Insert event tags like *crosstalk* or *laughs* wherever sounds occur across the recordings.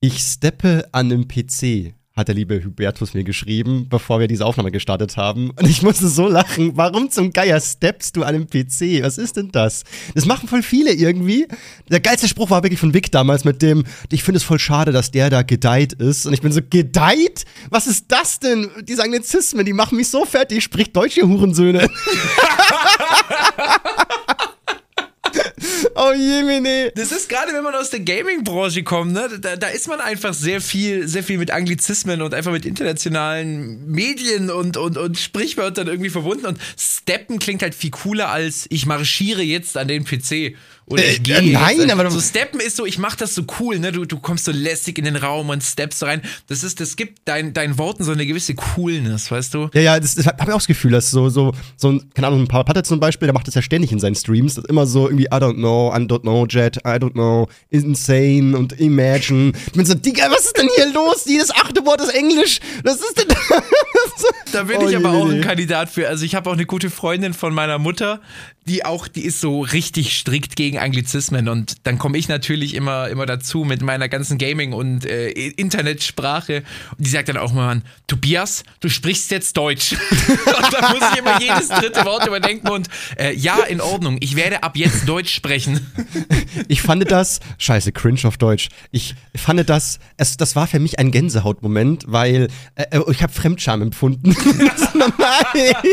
Ich steppe an einem PC, hat der liebe Hubertus mir geschrieben, bevor wir diese Aufnahme gestartet haben. Und ich musste so lachen. Warum zum Geier steppst du an einem PC? Was ist denn das? Das machen voll viele irgendwie. Der geilste Spruch war wirklich von Vic damals mit dem, ich finde es voll schade, dass der da gedeiht ist. Und ich bin so, gedeiht? Was ist das denn? Diese Anglizismen, die machen mich so fertig. Spricht deutsche Hurensöhne. *laughs* *laughs* Oh Jemine. Das ist gerade, wenn man aus der Gaming-Branche kommt, ne? Da, da, ist man einfach sehr viel, sehr viel mit Anglizismen und einfach mit internationalen Medien und, und, und Sprichwörtern irgendwie verbunden. Und Steppen klingt halt viel cooler als ich marschiere jetzt an den PC. Oder Äh, ich gehe äh, nein, jetzt. aber- so Steppen ist so, ich mach das so cool, ne? Du, du kommst so lässig in den Raum und steppst so rein. Das ist, das gibt dein, deinen Worten so eine gewisse Coolness, weißt du? Ja, ja, das, das habe ich auch das Gefühl, dass so, so, so ein, keine Ahnung, ein paar Patte zum Beispiel, der macht das ja ständig in seinen Streams. Das ist immer so irgendwie, I don't know, I don't know, Jet, I don't know, insane und imagine. Ich bin so, Digga, was ist denn hier los? Jedes achte Wort ist Englisch. Was ist denn *laughs* Da bin Oh ich aber je, auch ein Kandidat für. Also ich habe auch eine gute Freundin von meiner Mutter, die auch, die ist so richtig strikt gegen Anglizismen und dann komme ich natürlich immer, immer dazu mit meiner ganzen Gaming- und äh, Internetsprache und die sagt dann auch mal, Tobias, du sprichst jetzt Deutsch. *laughs* und da muss ich immer jedes dritte Wort überdenken und äh, ja, in Ordnung, ich werde ab jetzt Deutsch sprechen. *laughs* Ich fand das, scheiße, cringe auf Deutsch. Ich fand das, es, das war für mich ein Gänsehautmoment, weil äh, äh, ich habe Fremdscham empfunden. *laughs* Nein.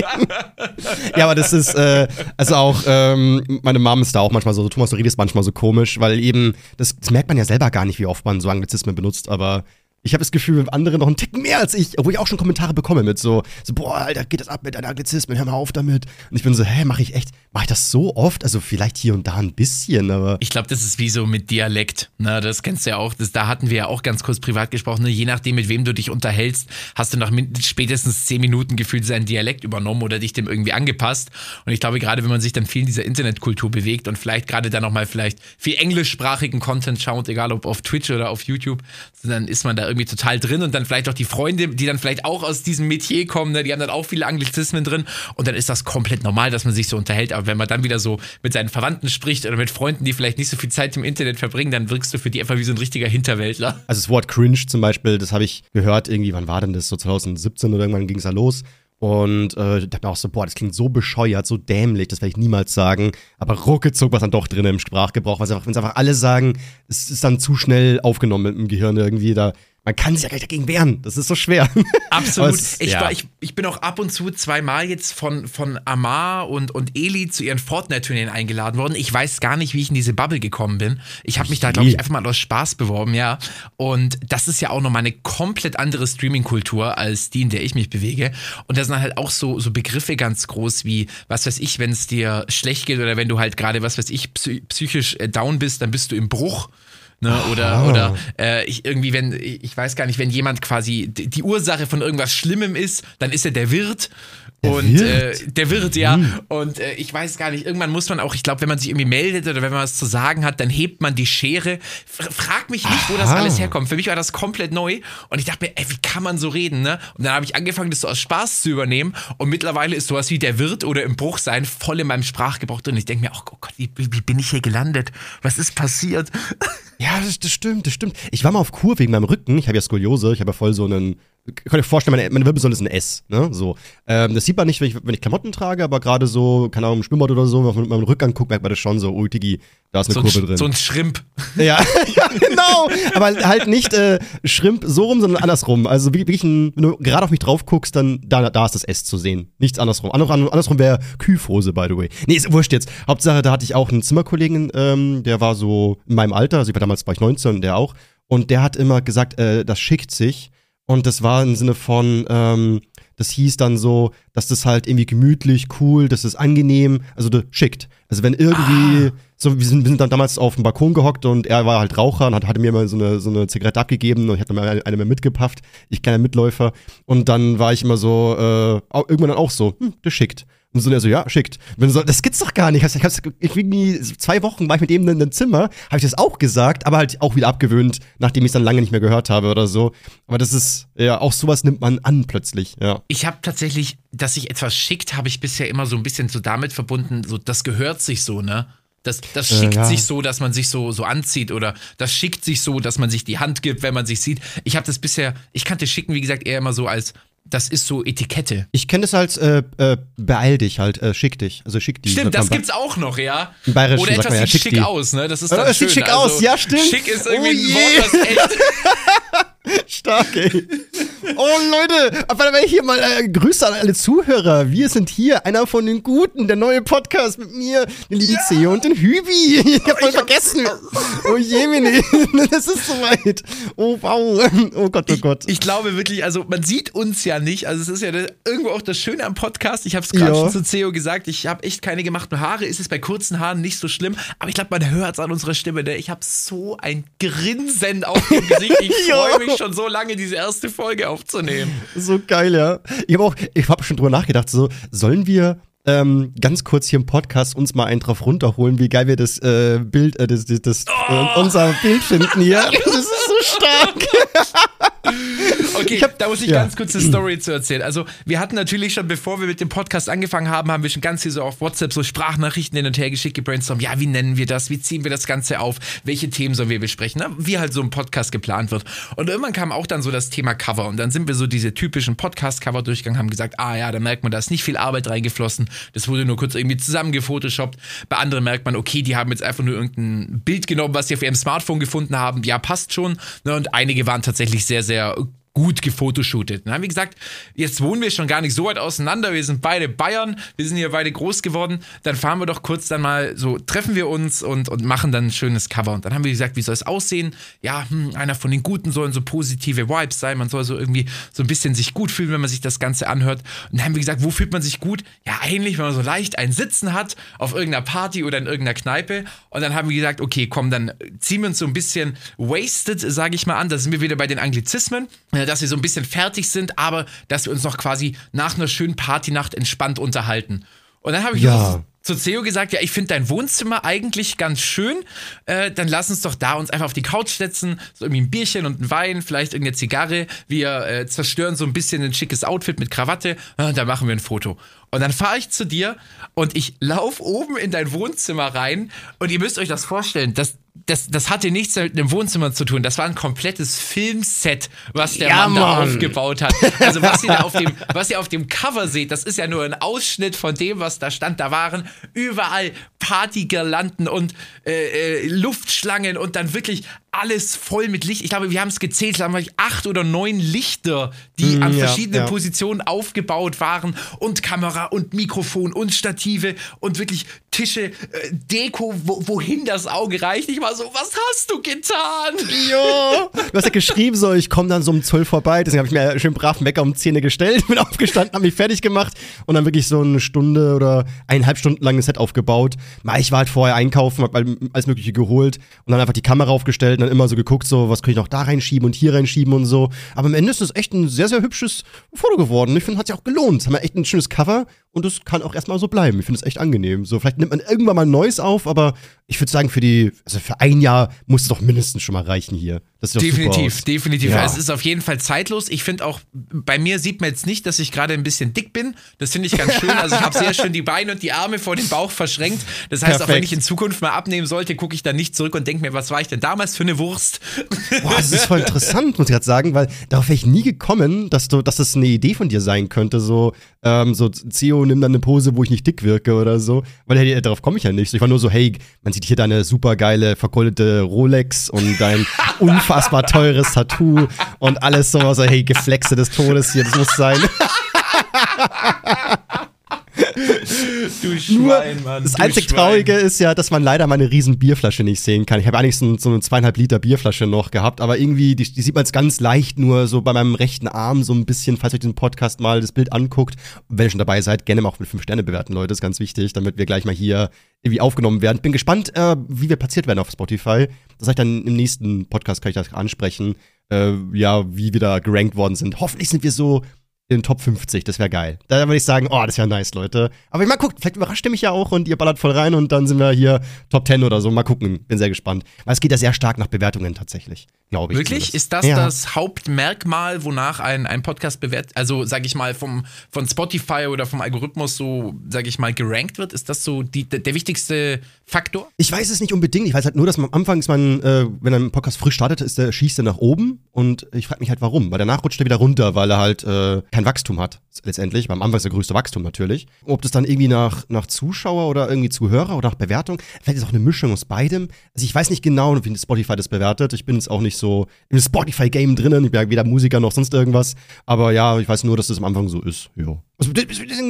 Ja, aber das ist, äh, also auch, ähm, meine Mom ist da auch manchmal so, Thomas, du redest manchmal so komisch, weil eben, das, das merkt man ja selber gar nicht, wie oft man so Anglizismen benutzt, aber ich habe das Gefühl, andere noch einen Ticken mehr als ich, obwohl ich auch schon Kommentare bekomme mit so, so boah, Alter, geht das ab mit deinen Anglizismen, hör mal auf damit. Und ich bin so, hä, mache ich echt, mache ich das so oft? Also vielleicht hier und da ein bisschen, aber. Ich glaube, das ist wie so mit Dialekt. Ne? Das kennst du ja auch. Das, da hatten wir ja auch ganz kurz privat gesprochen. Ne? Je nachdem, mit wem du dich unterhältst, hast du nach spätestens zehn Minuten gefühlt seinen Dialekt übernommen oder dich dem irgendwie angepasst. Und ich glaube, gerade wenn man sich dann viel in dieser Internetkultur bewegt und vielleicht gerade dann nochmal vielleicht viel englischsprachigen Content schaut, egal ob auf Twitch oder auf YouTube, dann ist man da irgendwie total drin und dann vielleicht auch die Freunde, die dann vielleicht auch aus diesem Metier kommen, ne? die haben dann auch viele Anglizismen drin und dann ist das komplett normal, dass man sich so unterhält. Aber wenn man dann wieder so mit seinen Verwandten spricht oder mit Freunden, die vielleicht nicht so viel Zeit im Internet verbringen, dann wirkst du für die einfach wie so ein richtiger Hinterwäldler. Also das Wort cringe zum Beispiel, das habe ich gehört, irgendwie, wann war denn das? So 2017 oder irgendwann ging es da los. Und äh, dachte mir auch so, boah, das klingt so bescheuert, so dämlich, das werde ich niemals sagen. Aber ruckezuck war dann doch drin im Sprachgebrauch, weil es einfach, wenn es einfach alle sagen, es ist dann zu schnell aufgenommen im Gehirn irgendwie. Da, man kann sich ja gar nicht dagegen wehren. Das ist so schwer. *laughs* Absolut. Es- ich, ja. war, ich, ich bin auch ab und zu zweimal jetzt von, von Amar und, und Eli zu ihren Fortnite-Turnieren eingeladen worden. Ich weiß gar nicht, wie ich in diese Bubble gekommen bin. Ich habe mich da, glaube ich, einfach mal aus Spaß beworben, ja. Und das ist ja auch nochmal eine komplett andere Streaming-Kultur als die, in der ich mich bewege. Und da sind halt auch so, so Begriffe ganz groß wie, was weiß ich, wenn es dir schlecht geht oder wenn du halt gerade, was weiß ich, psy- psychisch äh, down bist, dann bist du im Bruch. Ne, oder oder äh, ich irgendwie, wenn, ich weiß gar nicht, wenn jemand quasi die Ursache von irgendwas Schlimmem ist, dann ist er der Wirt. Und Wirt? Äh, der Wirt, ja. Und äh, ich weiß gar nicht, irgendwann muss man auch, ich glaube, wenn man sich irgendwie meldet oder wenn man was zu sagen hat, dann hebt man die Schere. F frag mich nicht, wo das Aha. alles herkommt. Für mich war das komplett neu. Und ich dachte mir, ey, wie kann man so reden, ne? Und dann habe ich angefangen, das so aus Spaß zu übernehmen. Und mittlerweile ist sowas wie der Wirt oder im Bruch sein voll in meinem Sprachgebrauch drin. Ich denke mir, oh Gott, wie, wie bin ich hier gelandet? Was ist passiert? Ja, das, das stimmt, das stimmt. Ich war mal auf Kur wegen meinem Rücken. Ich habe ja Skoliose. Ich habe ja voll so einen. Könnt ihr vorstellen, meine, meine Wirbelsäule ist ein S, ne? So. Ähm, das sieht man nicht, wenn ich, wenn ich Klamotten trage, aber gerade so, keine Ahnung, im Schwimmbad oder so, wenn man meinen Rücken anguckt, merkt man das schon so, ui, Digi, da ist eine So ein, Kurve Sch- drin. so ein Schrimp. ja, *laughs* ja, genau. Aber halt nicht äh, Schrimp so rum, sondern andersrum. Also wie- wirklich, ein, wenn du gerade auf mich drauf guckst, dann da, da ist das S zu sehen. Nichts andersrum. Ander- Andersrum wäre Kyphose, by the way. Nee, ist wurscht jetzt. Hauptsache, da hatte ich auch einen Zimmerkollegen, ähm, der war so in meinem Alter, also ich war damals war ich 19, der auch. Und der hat immer gesagt, äh, das schickt sich. Und das war im Sinne von, ähm, das hieß dann so, dass das halt irgendwie gemütlich, cool, das ist angenehm, also schickt. Also wenn irgendwie, ah. so, wir sind, wir sind dann damals auf dem Balkon gehockt und er war halt Raucher und hat, hatte mir mal so eine, so eine Zigarette abgegeben und ich hatte mal eine, eine mehr mitgepafft, ich kleiner Mitläufer. Und dann war ich immer so, äh, irgendwann dann auch so, hm, das schickt. Und so, der so, ja, schickt. Wenn so, das gibt's doch gar nicht. Ich, hab's, ich irgendwie zwei Wochen war ich mit ihm in einem Zimmer, habe ich das auch gesagt, aber halt auch wieder abgewöhnt, nachdem ich es dann lange nicht mehr gehört habe oder so. Aber das ist, ja, auch sowas nimmt man an plötzlich, ja. Ich habe tatsächlich, dass sich etwas schickt, habe ich bisher immer so ein bisschen so damit verbunden, so, das gehört sich so, ne? Das, das äh, schickt äh, ja. sich so, dass man sich so, so anzieht oder das schickt sich so, dass man sich die Hand gibt, wenn man sich sieht. Ich habe das bisher, ich kannte Schicken, wie gesagt, eher immer so als das ist so Etikette. Ich kenne das als äh, äh, beeil dich halt, äh, schick dich. Also schick die. Stimmt, das gibt's auch noch, ja. Im Bayerischen Oder etwas ja, sieht schick, schick aus, ne? Das ist dann äh, schön. sieht schick also, aus, ja, stimmt. Schick ist irgendwie oh ein Wort, das echt *laughs* Stark, ey. Oh, Leute, aber hier mal äh, Grüße an alle Zuhörer. Wir sind hier, einer von den Guten, der neue Podcast mit mir, den lieben ja. Ceo und den Hübi. Ich hab voll vergessen. Hab... Oh Jemini, *laughs* das ist soweit. Oh, wow. Oh Gott, oh Gott. Ich, ich, glaube wirklich, also man sieht uns ja nicht. Also es ist ja irgendwo auch das Schöne am Podcast. Ich habe es gerade schon zu Ceo gesagt, ich habe echt keine gemachten Haare. Ist es bei kurzen Haaren nicht so schlimm. Aber ich glaube, man hört es an unserer Stimme. Ne? Ich habe so ein Grinsen auf dem Gesicht. Ich *laughs* freue mich schon so lange, diese erste Folge aufzunehmen. So geil, ja. Ich habe auch, ich habe schon drüber nachgedacht, so, sollen wir ähm, ganz kurz hier im Podcast uns mal einen drauf runterholen, wie geil wir das äh, Bild, äh, das, das, das oh. äh, unser Bild finden hier. *laughs* Das ist so stark. *laughs* *laughs* Okay, hab, da muss ich ja. ganz kurz eine Story zu erzählen. Also, wir hatten natürlich schon, bevor wir mit dem Podcast angefangen haben, haben wir schon ganz viel so auf WhatsApp so Sprachnachrichten hin und her geschickt, gebrainstormt. Ja, wie nennen wir das? Wie ziehen wir das Ganze auf? Welche Themen sollen wir besprechen? Na, wie halt so ein Podcast geplant wird. Und irgendwann kam auch dann so das Thema Cover. Und dann sind wir so diese typischen Podcast-Cover durchgegangen, haben gesagt, ah ja, da merkt man, da ist nicht viel Arbeit reingeflossen. Das wurde nur kurz irgendwie zusammengefotoshoppt. Bei anderen merkt man, okay, die haben jetzt einfach nur irgendein Bild genommen, was sie auf ihrem Smartphone gefunden haben. Ja, passt schon. Und einige waren tatsächlich sehr, sehr sehr gut gefotoshootet. Dann haben wir gesagt, jetzt wohnen wir schon gar nicht so weit auseinander, wir sind beide Bayern, wir sind hier beide groß geworden, dann fahren wir doch kurz dann mal so, treffen wir uns und, und machen dann ein schönes Cover. Und dann haben wir gesagt, wie soll es aussehen? Ja, hm, einer von den Guten sollen so positive Vibes sein, man soll so irgendwie so ein bisschen sich gut fühlen, wenn man sich das Ganze anhört. Und dann haben wir gesagt, wo fühlt man sich gut? Ja, eigentlich, wenn man so leicht ein Sitzen hat auf irgendeiner Party oder in irgendeiner Kneipe. Und dann haben wir gesagt, okay, komm, dann ziehen wir uns so ein bisschen wasted, sage ich mal an, da sind wir wieder bei den Anglizismen dass wir so ein bisschen fertig sind, aber dass wir uns noch quasi nach einer schönen Partynacht entspannt unterhalten. Und dann habe ich ja. zu Theo gesagt, ja, ich finde dein Wohnzimmer eigentlich ganz schön. Äh, dann lass uns doch da uns einfach auf die Couch setzen, so irgendwie ein Bierchen und ein Wein, vielleicht irgendeine Zigarre. Wir äh, zerstören so ein bisschen ein schickes Outfit mit Krawatte und dann machen wir ein Foto. Und dann fahre ich zu dir und ich laufe oben in dein Wohnzimmer rein und ihr müsst euch das vorstellen, das, das, das hatte nichts mit einem Wohnzimmer zu tun. Das war ein komplettes Filmset, was der ja, Mann, da aufgebaut hat. Also was ihr da auf dem, *laughs* was ihr auf dem Cover seht, das ist ja nur ein Ausschnitt von dem, was da stand. Da waren überall Partygirlanden und äh, äh, Luftschlangen und dann wirklich alles voll mit Licht. Ich glaube, wir haben es gezählt, da haben wir acht oder neun Lichter, die mm, an ja, verschiedenen ja. Positionen aufgebaut waren und Kamera und Mikrofon und Stative und wirklich Tische, äh, Deko, wo, wohin das Auge reicht. Ich war so, was hast du getan? Jo. Du hast ja geschrieben, so, ich komme dann so um zwölf vorbei. Deswegen habe ich mir schön brav Wecker um Zähne gestellt, *laughs* bin aufgestanden, habe mich fertig gemacht und dann wirklich so eine Stunde oder eineinhalb Stunden langes Set aufgebaut. Ich war halt vorher einkaufen, habe alles Mögliche geholt und dann einfach die Kamera aufgestellt dann immer so geguckt, so, was könnte ich noch da reinschieben und hier reinschieben und so. Aber am Ende ist es echt ein sehr, sehr hübsches Foto geworden. Ich finde, hat sich auch gelohnt. Haben wir echt ein schönes Cover und das kann auch erstmal so bleiben. Ich finde es echt angenehm. So, vielleicht nimmt man irgendwann mal Neues auf, aber ich würde sagen, für die, also für ein Jahr muss es doch mindestens schon mal reichen hier. definitiv, definitiv. Ja. Es ist auf jeden Fall zeitlos. Ich finde auch, bei mir sieht man jetzt nicht, dass ich gerade ein bisschen dick bin. Das finde ich ganz schön. Also ich habe sehr schön die Beine und die Arme vor dem Bauch verschränkt. Das heißt, Perfekt. auch wenn ich in Zukunft mal abnehmen sollte, gucke ich da nicht zurück und denke mir, was war ich denn damals für eine Wurst? Boah, das ist voll interessant, muss ich gerade sagen, weil darauf wäre ich nie gekommen, dass du, dass das eine Idee von dir sein könnte. So, ähm, so CEO nimm dann eine Pose, wo ich nicht dick wirke oder so. Weil hey, darauf komme ich ja nicht. Ich war nur so, hey, man sieht hier deine super geile vergoldete Rolex und dein *laughs* unfassbar teures Tattoo und alles so, so hey, Geflexe des Todes hier, das muss sein. *laughs* Du Nur Schwein, Mann. das einzig Schwein. Traurige ist ja, dass man leider meine riesen Bierflasche nicht sehen kann. Ich habe eigentlich so, so eine zweieinhalb Liter Bierflasche noch gehabt, aber irgendwie, die, die sieht man jetzt ganz leicht nur so bei meinem rechten Arm so ein bisschen, falls ihr euch diesen Podcast mal das Bild anguckt. Und wenn ihr schon dabei seid, gerne mal auch mit fünf Sterne bewerten, Leute, ist ganz wichtig, damit wir gleich mal hier irgendwie aufgenommen werden. Bin gespannt, äh, wie wir platziert werden auf Spotify. Das sag ich dann im nächsten Podcast, kann ich das ansprechen, äh, ja, wie wir da gerankt worden sind. Hoffentlich sind wir so den Top 50, das wäre geil. Da würde ich sagen, oh, das wäre nice, Leute. Aber mal guckt, vielleicht überrascht ihr mich ja auch und ihr ballert voll rein und dann sind wir hier Top 10 oder so. Mal gucken, bin sehr gespannt. Weil es geht ja sehr stark nach Bewertungen tatsächlich, glaube ich. Wirklich? zumindest. Ist das ja. das Hauptmerkmal, wonach ein, ein Podcast bewertet, also sag ich mal, vom, von Spotify oder vom Algorithmus so, sag ich mal, gerankt wird? Ist das so die, der, wichtigste Faktor? Ich weiß es nicht unbedingt. Ich weiß halt nur, dass man am Anfang man, äh, wenn ein Podcast frisch startet, ist der, schießt er nach oben und ich frage mich halt warum. Weil danach rutscht er wieder runter, weil er halt äh, kein Wachstum hat, letztendlich. Beim Anfang ist der größte Wachstum natürlich. Ob das dann irgendwie nach, nach Zuschauer oder irgendwie Zuhörer oder nach Bewertung, vielleicht ist auch eine Mischung aus beidem. Also ich weiß nicht genau, wie Spotify das bewertet. Ich bin jetzt auch nicht so im Spotify-Game drinnen. Ich bin ja weder Musiker noch sonst irgendwas. Aber ja, ich weiß nur, dass das am Anfang so ist. Ja. Also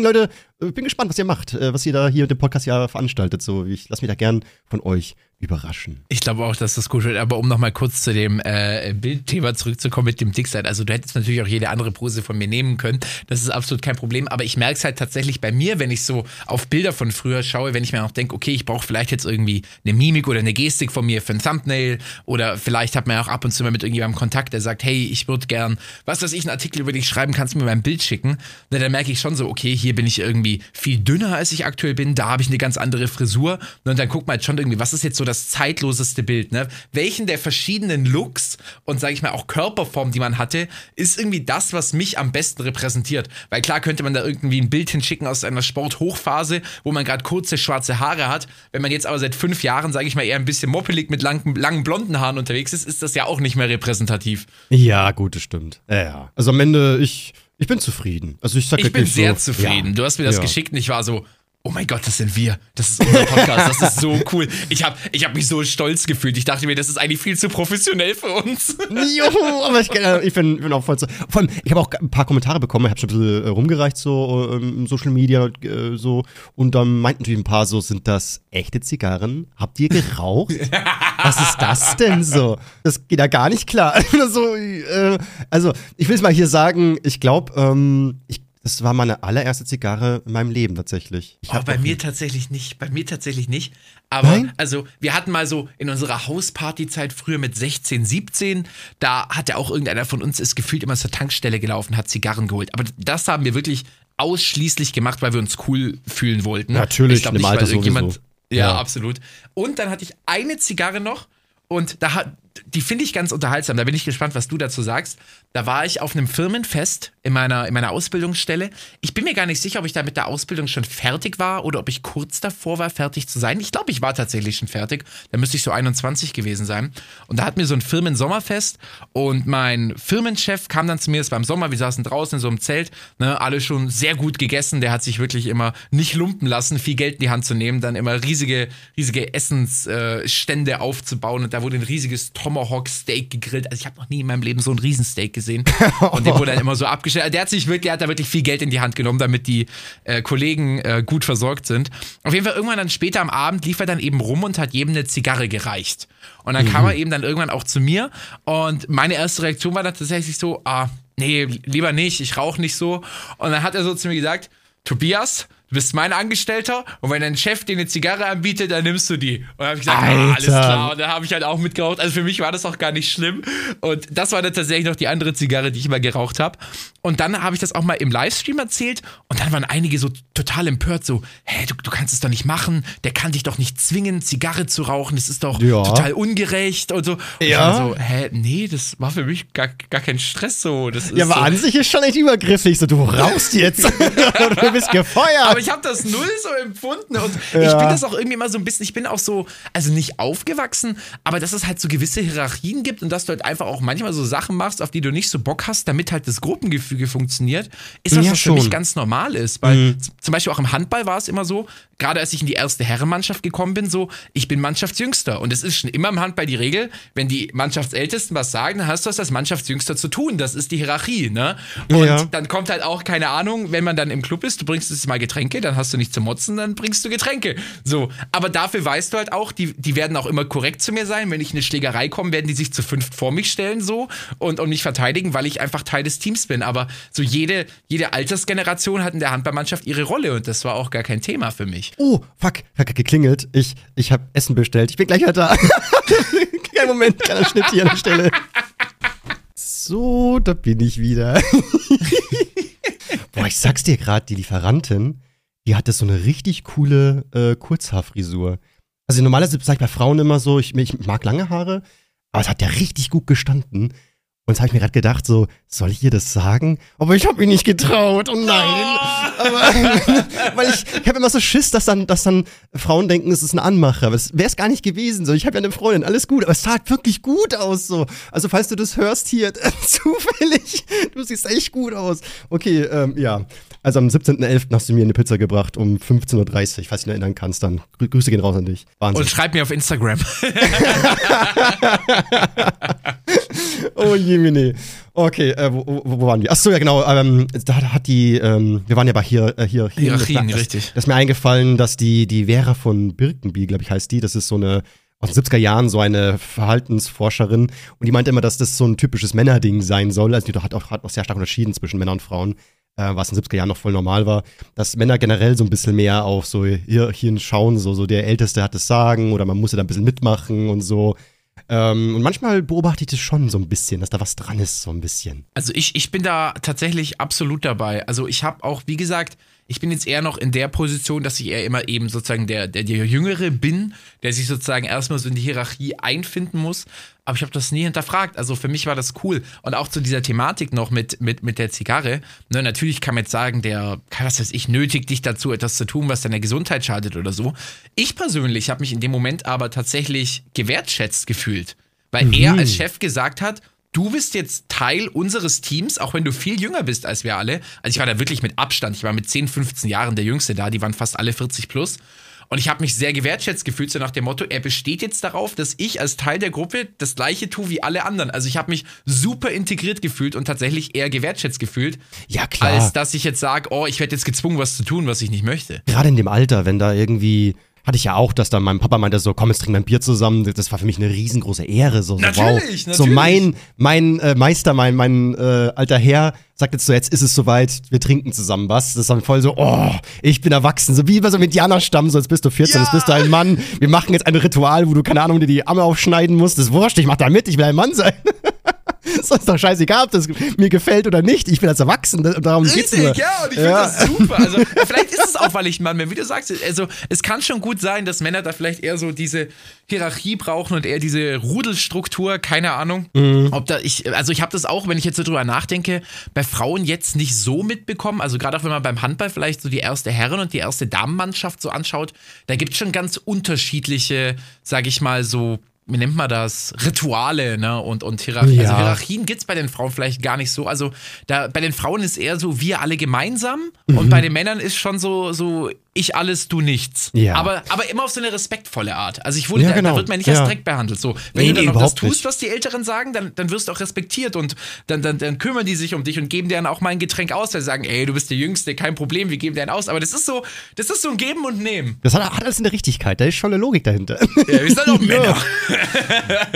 Leute, ich bin gespannt, was ihr macht, äh, was ihr da hier mit dem Podcast ja veranstaltet. So, ich lasse mich da gern von euch überraschen. Ich glaube auch, dass das gut wird. Aber um nochmal kurz zu dem äh, Bildthema zurückzukommen mit dem Dicksein. Also du hättest natürlich auch jede andere Pose von mir nehmen können. Das ist absolut kein Problem. Aber ich merke es halt tatsächlich bei mir, wenn ich so auf Bilder von früher schaue, wenn ich mir auch denke, okay, ich brauche vielleicht jetzt irgendwie eine Mimik oder eine Gestik von mir für ein Thumbnail. Oder vielleicht hat man ja auch ab und zu mal mit irgendjemandem Kontakt, der sagt, hey, ich würde gern, was weiß ich, einen Artikel über dich schreiben, kannst du mir mein Bild schicken. Na, dann merke ich schon so, okay, hier bin ich irgendwie viel dünner, als ich aktuell bin. Da habe ich eine ganz andere Frisur. Und dann guckt man halt schon irgendwie, was ist jetzt so das zeitloseste Bild, ne? Welchen der verschiedenen Looks und sage ich mal auch Körperformen, die man hatte, ist irgendwie das, was mich am besten repräsentiert. Weil klar könnte man da irgendwie ein Bild hinschicken aus einer Sporthochphase, wo man gerade kurze schwarze Haare hat. Wenn man jetzt aber seit fünf Jahren, sage ich mal, eher ein bisschen moppelig mit langen, langen blonden Haaren unterwegs ist, ist das ja auch nicht mehr repräsentativ. Ja, gut, das stimmt. Ja, ja. Also am Ende, ich, ich bin zufrieden. Also ich sag Ich bin sehr so, zufrieden. Ja. Du hast mir das Ja. geschickt und ich war so, oh mein Gott, das sind wir. Das ist unser Podcast. Das ist so *laughs* cool. Ich habe ich hab mich so stolz gefühlt. Ich dachte mir, das ist eigentlich viel zu professionell für uns. *laughs* Juhu, aber ich, äh, ich bin, bin auch voll zu. Vor allem, ich habe auch ein paar Kommentare bekommen, ich habe schon ein bisschen äh, rumgereicht, so ähm, im Social Media, äh, so. Und dann meinten natürlich ein paar so, sind das echte Zigarren? Habt ihr geraucht? *laughs* Was ist das denn so? Das geht ja gar nicht klar. so, äh, also, ich will es mal hier sagen, ich glaube, ähm, ich, das war meine allererste Zigarre in meinem Leben tatsächlich. Ich Oh, bei mir tatsächlich nicht. Bei mir tatsächlich nicht. Aber Nein? also, wir hatten mal so in unserer Hauspartyzeit früher mit 16, 17, da hat ja auch irgendeiner von uns ist gefühlt immer zur Tankstelle gelaufen, hat Zigarren geholt. Aber das haben wir wirklich ausschließlich gemacht, weil wir uns cool fühlen wollten. Natürlich, ich glaub in dem nicht, weil Alter irgendjemand. sowieso. Ja, Ja. absolut. Und dann hatte ich eine Zigarre noch und da hat, die finde ich ganz unterhaltsam. Da bin ich gespannt, was du dazu sagst. Da war ich auf einem Firmenfest in meiner, in meiner Ausbildungsstelle. Ich bin mir gar nicht sicher, ob ich da mit der Ausbildung schon fertig war oder ob ich kurz davor war, fertig zu sein. Ich glaube, ich war tatsächlich schon fertig. Da müsste ich so 21 gewesen sein. Und da hatten wir so ein Firmen-Sommerfest und mein Firmenchef kam dann zu mir, es war im Sommer, wir saßen draußen in so einem Zelt, ne, alle schon sehr gut gegessen. Der hat sich wirklich immer nicht lumpen lassen, viel Geld in die Hand zu nehmen, dann immer riesige, riesige Essensstände äh, aufzubauen und da wurde ein riesiges Tomahawk-Steak gegrillt. Also ich habe noch nie in meinem Leben so ein Riesensteak gesehen. Und der wurde dann immer so abgestellt. Der hat sich wirklich, der hat da wirklich viel Geld in die Hand genommen, damit die äh, Kollegen äh, gut versorgt sind. Auf jeden Fall irgendwann dann später am Abend lief er dann eben rum und hat jedem eine Zigarre gereicht. Und dann kam er eben dann irgendwann auch zu mir und meine erste Reaktion war dann tatsächlich so, ah, nee, lieber nicht, ich rauche nicht so. Und dann hat er so zu mir gesagt, Tobias, du bist mein Angestellter und wenn dein Chef dir eine Zigarre anbietet, dann nimmst du die. Und dann habe ich gesagt, ah, alles klar. Und dann habe ich halt auch mitgeraucht. Also für mich war das auch gar nicht schlimm. Und das war dann tatsächlich noch die andere Zigarre, die ich immer geraucht habe. Und dann habe ich das auch mal im Livestream erzählt und dann waren einige so total empört, so, hä, du, du kannst es doch nicht machen, der kann dich doch nicht zwingen, Zigarre zu rauchen, das ist doch Ja. total ungerecht und so. Und ich Ja. so, hä, nee, das war für mich gar, gar kein Stress so. Das ist Ja, aber so, an sich ist schon echt übergriffig. So, du rauchst jetzt. *laughs* du bist gefeuert. Aber ich habe das null so empfunden und ich Ja. bin das auch irgendwie mal so ein bisschen, ich bin auch so, also nicht aufgewachsen, aber dass es halt so gewisse Hierarchien gibt und dass du halt einfach auch manchmal so Sachen machst, auf die du nicht so Bock hast, damit halt das Gruppengefüge funktioniert, ist was, Ja, was für mich schon. ganz normal ist. Weil z- zum Beispiel auch im Handball war es immer so, gerade als ich in die erste Herrenmannschaft gekommen bin, so, ich bin Mannschaftsjüngster und es ist schon immer im Handball die Regel, wenn die Mannschaftsältesten was sagen, dann hast du das als Mannschaftsjüngster zu tun. Das ist die Hierarchie, ne? Und Ja. dann kommt halt auch, keine Ahnung, wenn man dann im Club ist, du bringst jetzt mal Getränke dann hast du nicht zu motzen, dann bringst du Getränke. So, aber dafür weißt du halt auch, die, die werden auch immer korrekt zu mir sein. Wenn ich in eine Schlägerei komme, werden die sich zu fünft vor mich stellen so und, und mich verteidigen, weil ich einfach Teil des Teams bin. Aber so jede, jede Altersgeneration hat in der Handballmannschaft ihre Rolle und das war auch gar kein Thema für mich. Oh, fuck, hat geklingelt. Ich, ich habe Essen bestellt. Ich bin gleich halt da. *laughs* Kein Moment, kleiner Schnitt hier an der Stelle. So, da bin ich wieder. *laughs* Boah, ich sag's dir gerade, die Lieferantin, die hatte so eine richtig coole äh, Kurzhaarfrisur. Also normalerweise sage ich bei Frauen immer so, ich, ich mag lange Haare, aber es hat ja richtig gut gestanden. Und jetzt habe ich mir gerade gedacht, so, soll ich ihr das sagen? Aber ich habe mich nicht getraut. Oh nein. Aber, *laughs* weil ich, ich habe immer so Schiss, dass dann, dass dann Frauen denken, es ist ein Anmacher. Aber es wäre es gar nicht gewesen. So, ich habe ja eine Freundin, alles gut. Aber es sah wirklich gut aus. So. Also falls du das hörst hier, *laughs* zufällig, du siehst echt gut aus. Okay, ähm, ja. Also am 17.11. hast du mir eine Pizza gebracht um 15.30 Uhr, falls du dich erinnern kannst. Dann Grü Grüße gehen raus an dich. Wahnsinn. Und schreib mir auf Instagram. *laughs* *laughs* oh Jemine. Okay, äh, wo, wo, waren wir? Achso, ja genau. Ähm, da hat die, ähm, wir waren ja bei hier, äh, hier, hier Hierarchien, das, richtig. Das ist mir eingefallen, dass die, die Vera von Birkenby, glaube ich, heißt die. Das ist so eine aus den 70er Jahren so eine Verhaltensforscherin und die meinte immer, dass das so ein typisches Männerding sein soll. Also die hat auch, hat auch sehr stark unterschieden zwischen Männern und Frauen, äh, was in den 70er Jahren noch voll normal war, dass Männer generell so ein bisschen mehr auf so hier, hier schauen, so, so der Älteste hat das Sagen oder man muss ja da ein bisschen mitmachen und so. Ähm, und manchmal beobachte ich das schon so ein bisschen, dass da was dran ist, so ein bisschen. Also ich, ich bin da tatsächlich absolut dabei. Also ich habe auch, wie gesagt, ich bin jetzt eher noch in der Position, dass ich eher immer eben sozusagen der, der, der Jüngere bin, der sich sozusagen erstmal so in die Hierarchie einfinden muss. Aber ich habe das nie hinterfragt. Also für mich war das cool. Und auch zu dieser Thematik noch mit, mit, mit der Zigarre. Ne, natürlich kann man jetzt sagen, der, was weiß ich, nötigt dich dazu, etwas zu tun, was deiner Gesundheit schadet oder so. Ich persönlich habe mich in dem Moment aber tatsächlich gewertschätzt gefühlt. Weil mhm. er als Chef gesagt hat, du bist jetzt Teil unseres Teams, auch wenn du viel jünger bist als wir alle. Also ich war da wirklich mit Abstand, ich war mit 10, 15 Jahren der Jüngste da, die waren fast alle 40 plus. Und ich habe mich sehr gewertschätzt gefühlt, so nach dem Motto, er besteht jetzt darauf, dass ich als Teil der Gruppe das gleiche tue wie alle anderen. Also ich habe mich super integriert gefühlt und tatsächlich eher gewertschätzt gefühlt. Ja, klar. Als dass ich jetzt sage, oh, ich werde jetzt gezwungen, was zu tun, was ich nicht möchte. Gerade in dem Alter, wenn da irgendwie hatte ich ja auch, dass dann mein Papa meinte so, komm, jetzt trinken wir ein Bier zusammen. Das war für mich eine riesengroße Ehre. So, so natürlich, wow. natürlich. So mein, mein äh, Meister, mein, mein äh, alter Herr sagt jetzt so, jetzt ist es soweit, wir trinken zusammen was. Das ist dann voll so, oh, ich bin erwachsen. So wie bei so einem Indianerstamm, so jetzt bist du 14, ja. jetzt bist du ein Mann. Wir machen jetzt ein Ritual, wo du, keine Ahnung, dir die Arme aufschneiden musst. Das ist wurscht, ich mach da mit, ich will ein Mann sein. *laughs* *laughs* So ist doch scheißegal, ob das mir gefällt oder nicht. Ich bin als Erwachsen, darum Richtig, geht's mir. ja, und ich finde ja. das super. Also, *laughs* vielleicht ist es auch, weil ich ein Mann bin. Wie du sagst, also, es kann schon gut sein, dass Männer da vielleicht eher so diese Hierarchie brauchen und eher diese Rudelstruktur, keine Ahnung. Mhm. Ob da ich, also ich habe das auch, wenn ich jetzt so drüber nachdenke, bei Frauen jetzt nicht so mitbekommen. Also gerade auch wenn man beim Handball vielleicht so die erste Herren- und die erste Damenmannschaft so anschaut, da gibt es schon ganz unterschiedliche, sag ich mal, so wie nennt man das, Rituale ne? und, und Hierarchien. Ja. Also Hierarchien gibt es bei den Frauen vielleicht gar nicht so. Also da, bei den Frauen ist eher so, wir alle gemeinsam mhm. und bei den Männern ist schon so, so ich alles, du nichts. Ja. Aber, aber immer auf so eine respektvolle Art. Also ich wurde, ja, da, genau. da, wird man nicht als Dreck behandelt. So, wenn nee, du dann nee, noch das tust, nicht. was die Älteren sagen, dann, dann wirst du auch respektiert und dann, dann, dann kümmern die sich um dich und geben dir dann auch mal ein Getränk aus, weil sie sagen, ey, du bist der Jüngste, kein Problem, wir geben dir einen aus. Aber das ist so, das ist so ein Geben und Nehmen. Das hat, hat alles eine Richtigkeit, da ist schon eine Logik dahinter. Ja, wir sind doch *laughs* Männer.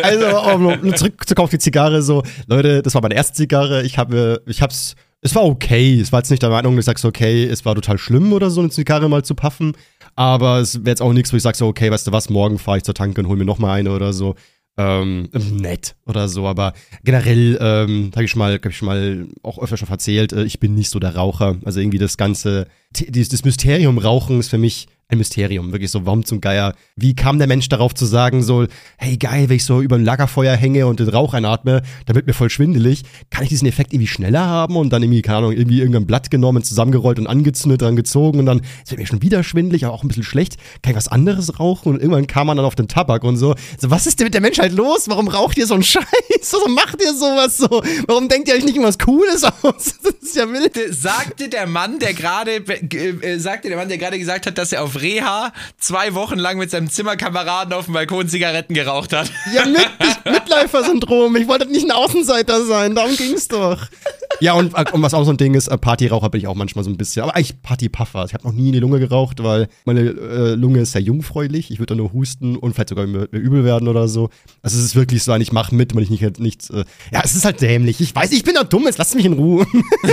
also, um zurückzukommen auf die Zigarre, so, Leute, das war meine erste Zigarre, ich habe, ich hab's es war okay. Es war jetzt nicht der Meinung, dass ich sage, so, okay, es war total schlimm oder so, eine Zigarre mal zu puffen. Aber es wäre jetzt auch nichts, wo ich sage, so, okay, weißt du was, morgen fahre ich zur Tanke und hol mir nochmal eine oder so. Ähm, nett oder so, aber generell, ähm, habe ich schon mal, hab ich schon mal auch öfter schon erzählt, äh, ich bin nicht so der Raucher. Also irgendwie das ganze, das Mysterium Rauchen ist für mich ein Mysterium. Wirklich so, warum zum Geier? Wie kam der Mensch darauf zu sagen, so, hey geil, wenn ich so über ein Lagerfeuer hänge und den Rauch einatme, dann wird mir voll schwindelig. Kann ich diesen Effekt irgendwie schneller haben und dann irgendwie, keine Ahnung, irgendwie irgendein Blatt genommen, zusammengerollt und angezündet, dran gezogen und dann es wird mir schon wieder schwindelig, aber auch ein bisschen schlecht. Kann ich was anderes rauchen? Und irgendwann kam man dann auf den Tabak und so. So, was ist denn mit der Menschheit los? Warum raucht ihr so einen *laughs* Scheiß? Warum macht ihr sowas so? Warum denkt ihr euch nicht irgendwas Cooles aus? *laughs* Das ist ja wild. Sagte der Mann, der gerade, äh, sagte der Mann, der gerade gesagt hat, dass er auf Reha zwei Wochen lang mit seinem Zimmerkameraden auf dem Balkon Zigaretten geraucht hat. Ja, mit, Mitläufer-Syndrom. Ich wollte nicht ein Außenseiter sein, darum ging's doch. Ja, und, und was auch so ein Ding ist, äh, Partyraucher bin ich auch manchmal so ein bisschen. Aber eigentlich Partypuffer. Ich habe noch nie in die Lunge geraucht, weil meine äh, Lunge ist sehr jungfräulich. Ich würde dann nur husten und vielleicht sogar mir, mir übel werden oder so. Also es ist wirklich so, ich mache mit, weil ich nicht, nicht äh, ja, es ist halt dämlich. Ich weiß, ich bin doch dumm, jetzt lasst mich in Ruhe. *laughs*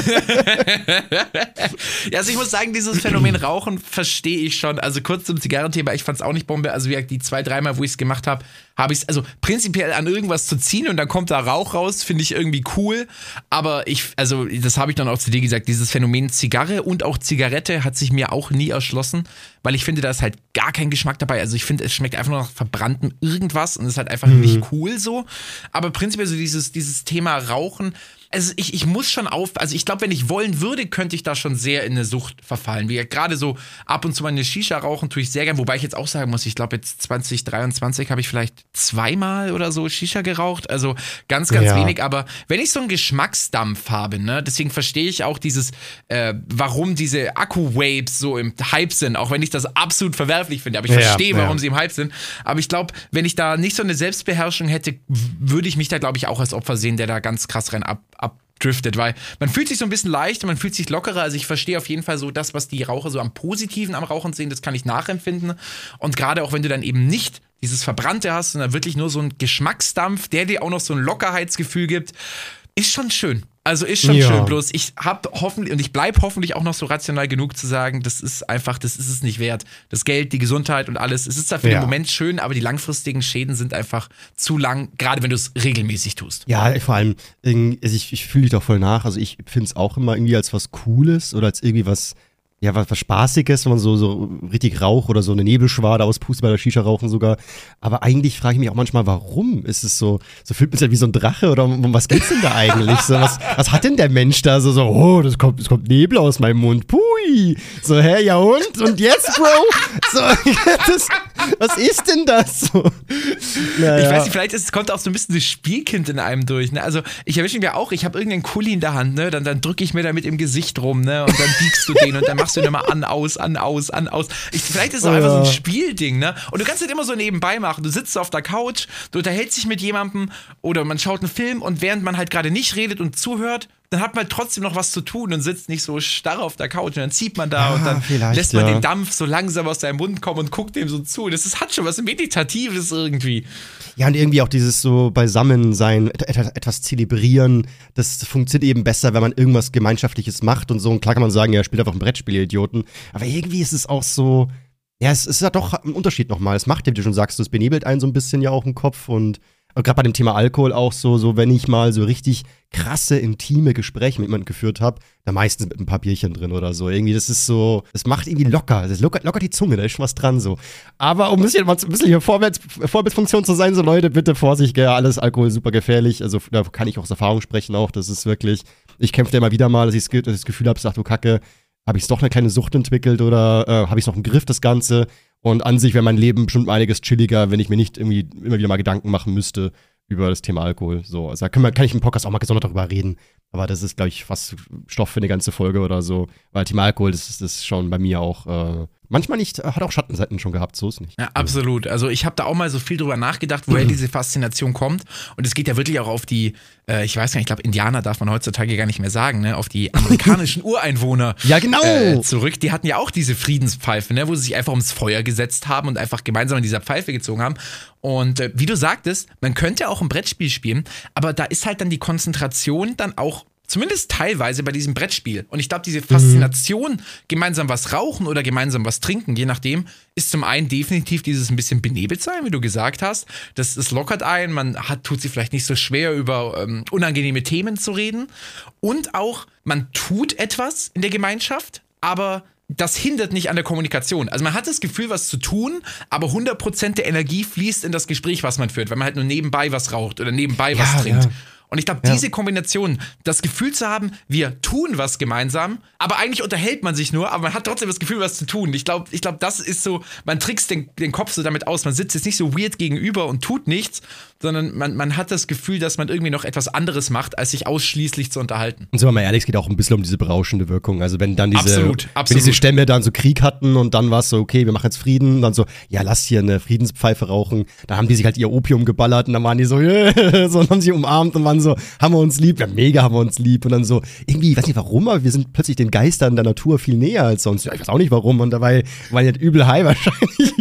ja, also ich muss sagen, dieses Phänomen Rauchen verstehe ich schon. Also kurz zum Zigarrenthema, ich fand es auch nicht Bombe. Also wie die zwei, dreimal, wo ich es gemacht habe, habe ich es, also prinzipiell an irgendwas zu ziehen und dann kommt da Rauch raus, finde ich irgendwie cool. Aber ich, also das habe ich dann auch zu dir gesagt, dieses Phänomen Zigarre und auch Zigarette hat sich mir auch nie erschlossen, weil ich finde, da ist halt gar kein Geschmack dabei. Also ich finde, es schmeckt einfach nur nach verbranntem irgendwas und ist halt einfach mhm. nicht cool so. Aber prinzipiell so dieses, dieses Thema Rauchen, also ich, ich muss schon auf, also ich glaube, wenn ich wollen würde, könnte ich da schon sehr in eine Sucht verfallen. Wie gerade so ab und zu mal eine Shisha rauchen, tue ich sehr gern. Wobei ich jetzt auch sagen muss, ich glaube, jetzt 2023 habe ich vielleicht zweimal oder so Shisha geraucht. Also ganz, ganz ja. wenig. Aber wenn ich so einen Geschmacksdampf habe, ne, deswegen verstehe ich auch dieses, äh, warum diese Akku-Vapes so im Hype sind, auch wenn ich das absolut verwerflich finde. Aber ich ja, verstehe, warum ja. sie im Hype sind. Aber ich glaube, wenn ich da nicht so eine Selbstbeherrschung hätte, würde ich mich da, glaube ich, auch als Opfer sehen, der da ganz krass rein ab, abdriftet, weil man fühlt sich so ein bisschen leichter, man fühlt sich lockerer. Also ich verstehe auf jeden Fall so das, was die Raucher so am Positiven am Rauchen sehen, das kann ich nachempfinden. Und gerade auch wenn du dann eben nicht dieses Verbrannte hast, sondern wirklich nur so einen Geschmacksdampf, der dir auch noch so ein Lockerheitsgefühl gibt, ist schon schön. Also ist schon ja. schön, bloß ich habe hoffentlich und ich bleibe hoffentlich auch noch so rational genug zu sagen, das ist einfach, das ist es nicht wert. Das Geld, die Gesundheit und alles, es ist zwar für ja. den Moment schön, aber die langfristigen Schäden sind einfach zu lang, gerade wenn du es regelmäßig tust. Ja, vor allem, also ich, ich fühle dich doch voll nach. Also ich finde es auch immer irgendwie als was Cooles oder als irgendwie was ja, was, was Spaßiges, wenn man so, so richtig Rauch oder so eine Nebelschwade auspustet bei der Shisha rauchen sogar. Aber eigentlich frage ich mich auch manchmal, warum ist es so, so fühlt man sich halt wie so ein Drache oder um was geht's denn da eigentlich? So, was, was hat denn der Mensch da so, so, oh, das kommt, das kommt Nebel aus meinem Mund, pui. So, hä, ja und? Und jetzt, Bro? So, *laughs* das, was ist denn das so? Naja. Ich weiß nicht, vielleicht ist, kommt auch so ein bisschen das Spielkind in einem durch, ne? Also, ich erwische mich ja auch, ich habe irgendeinen Kuli in der Hand, ne? Dann, dann drücke ich mir damit im Gesicht rum, ne? Und dann biegst du den und dann machst machst du immer an, aus, an, aus, an, aus. Ich, vielleicht ist es oh, einfach ja. so ein Spielding, ne? Und du kannst es immer so nebenbei machen. Du sitzt auf der Couch, du unterhältst dich mit jemandem oder man schaut einen Film und während man halt gerade nicht redet und zuhört, dann hat man trotzdem noch was zu tun und sitzt nicht so starr auf der Couch und dann zieht man da ja, und dann lässt man ja. den Dampf so langsam aus seinem Mund kommen und guckt dem so zu. Das ist, hat schon was Meditatives irgendwie. Ja, und irgendwie auch dieses so Beisammensein, etwas zelebrieren, das funktioniert eben besser, wenn man irgendwas Gemeinschaftliches macht und so. Und klar kann man sagen, ja, spielt einfach ein Brettspiel, Idioten. Aber irgendwie ist es auch so, ja, es ist ja doch ein Unterschied nochmal. Es macht, wie du schon sagst, es benebelt einen so ein bisschen ja auch im Kopf und gerade bei dem Thema Alkohol auch so, so wenn ich mal so richtig krasse, intime Gespräche mit jemandem geführt habe, da meistens mit ein paar Bierchen drin oder so. Irgendwie, das ist so, das macht irgendwie locker. Das lockert, lockert die Zunge, da ist schon was dran so. Aber um ein bisschen, ein bisschen hier Vorwärts, Vorbildfunktion zu sein, so Leute, bitte Vorsicht, gell, alles Alkohol super gefährlich. Also da kann ich auch aus Erfahrung sprechen auch. Das ist wirklich, ich kämpfe da immer wieder mal, dass ich das Gefühl habe, sag du Kacke, habe ich doch eine kleine Sucht entwickelt oder äh, habe ich noch im Griff, das Ganze? Und an sich wäre mein Leben bestimmt einiges chilliger, wenn ich mir nicht irgendwie immer wieder mal Gedanken machen müsste, über das Thema Alkohol. So, also da kann, man, kann ich im Podcast auch mal gesondert darüber reden. Aber das ist, glaube ich, fast Stoff für eine ganze Folge oder so. Weil Thema Alkohol, das ist, das ist schon bei mir auch äh, manchmal nicht, hat auch Schattenseiten schon gehabt, so ist nicht. Ja, absolut. Also ich habe da auch mal so viel drüber nachgedacht, woher diese Faszination kommt. Und es geht ja wirklich auch auf die, äh, ich weiß gar nicht, ich glaube, Indianer darf man heutzutage gar nicht mehr sagen, ne? auf die *laughs* amerikanischen Ureinwohner ja, genau. Äh, zurück. Die hatten ja auch diese Friedenspfeife, ne? wo sie sich einfach ums Feuer gesetzt haben und einfach gemeinsam in dieser Pfeife gezogen haben. Und äh, wie du sagtest, man könnte auch ein Brettspiel spielen, aber da ist halt dann die Konzentration dann auch Zumindest teilweise bei diesem Brettspiel. Und ich glaube, diese Faszination, mhm. gemeinsam was rauchen oder gemeinsam was trinken, je nachdem, ist zum einen definitiv dieses ein bisschen benebelt sein, wie du gesagt hast. Das, das lockert ein, man hat, tut sich vielleicht nicht so schwer, über ähm, unangenehme Themen zu reden. Und auch, man tut etwas in der Gemeinschaft, aber das hindert nicht an der Kommunikation. Also man hat das Gefühl, was zu tun, aber 100% der Energie fließt in das Gespräch, was man führt, weil man halt nur nebenbei was raucht oder nebenbei ja, was trinkt. Ja. Und ich glaube, ja. diese Kombination, das Gefühl zu haben, wir tun was gemeinsam, aber eigentlich unterhält man sich nur, aber man hat trotzdem das Gefühl, was zu tun. Ich glaube, ich glaub, das ist so, man trickst den, den Kopf so damit aus. Man sitzt jetzt nicht so weird gegenüber und tut nichts, sondern man, man hat das Gefühl, dass man irgendwie noch etwas anderes macht, als sich ausschließlich zu unterhalten. Und sind wir mal ehrlich, es geht auch ein bisschen um diese berauschende Wirkung. Also wenn dann diese, absolut, absolut. Wenn diese Stämme dann so Krieg hatten und dann war es so, okay, wir machen jetzt Frieden, dann so, ja, lass hier eine Friedenspfeife rauchen. Da haben die sich halt ihr Opium geballert und dann waren die so, yeah, *laughs* so und haben sie umarmt und waren so, haben wir uns lieb? Ja, mega haben wir uns lieb. Und dann so, irgendwie, ich weiß nicht warum, aber wir sind plötzlich den Geistern der Natur viel näher als sonst. Ja, ich weiß auch nicht warum. Und dabei waren die halt übel high *laughs* wahrscheinlich.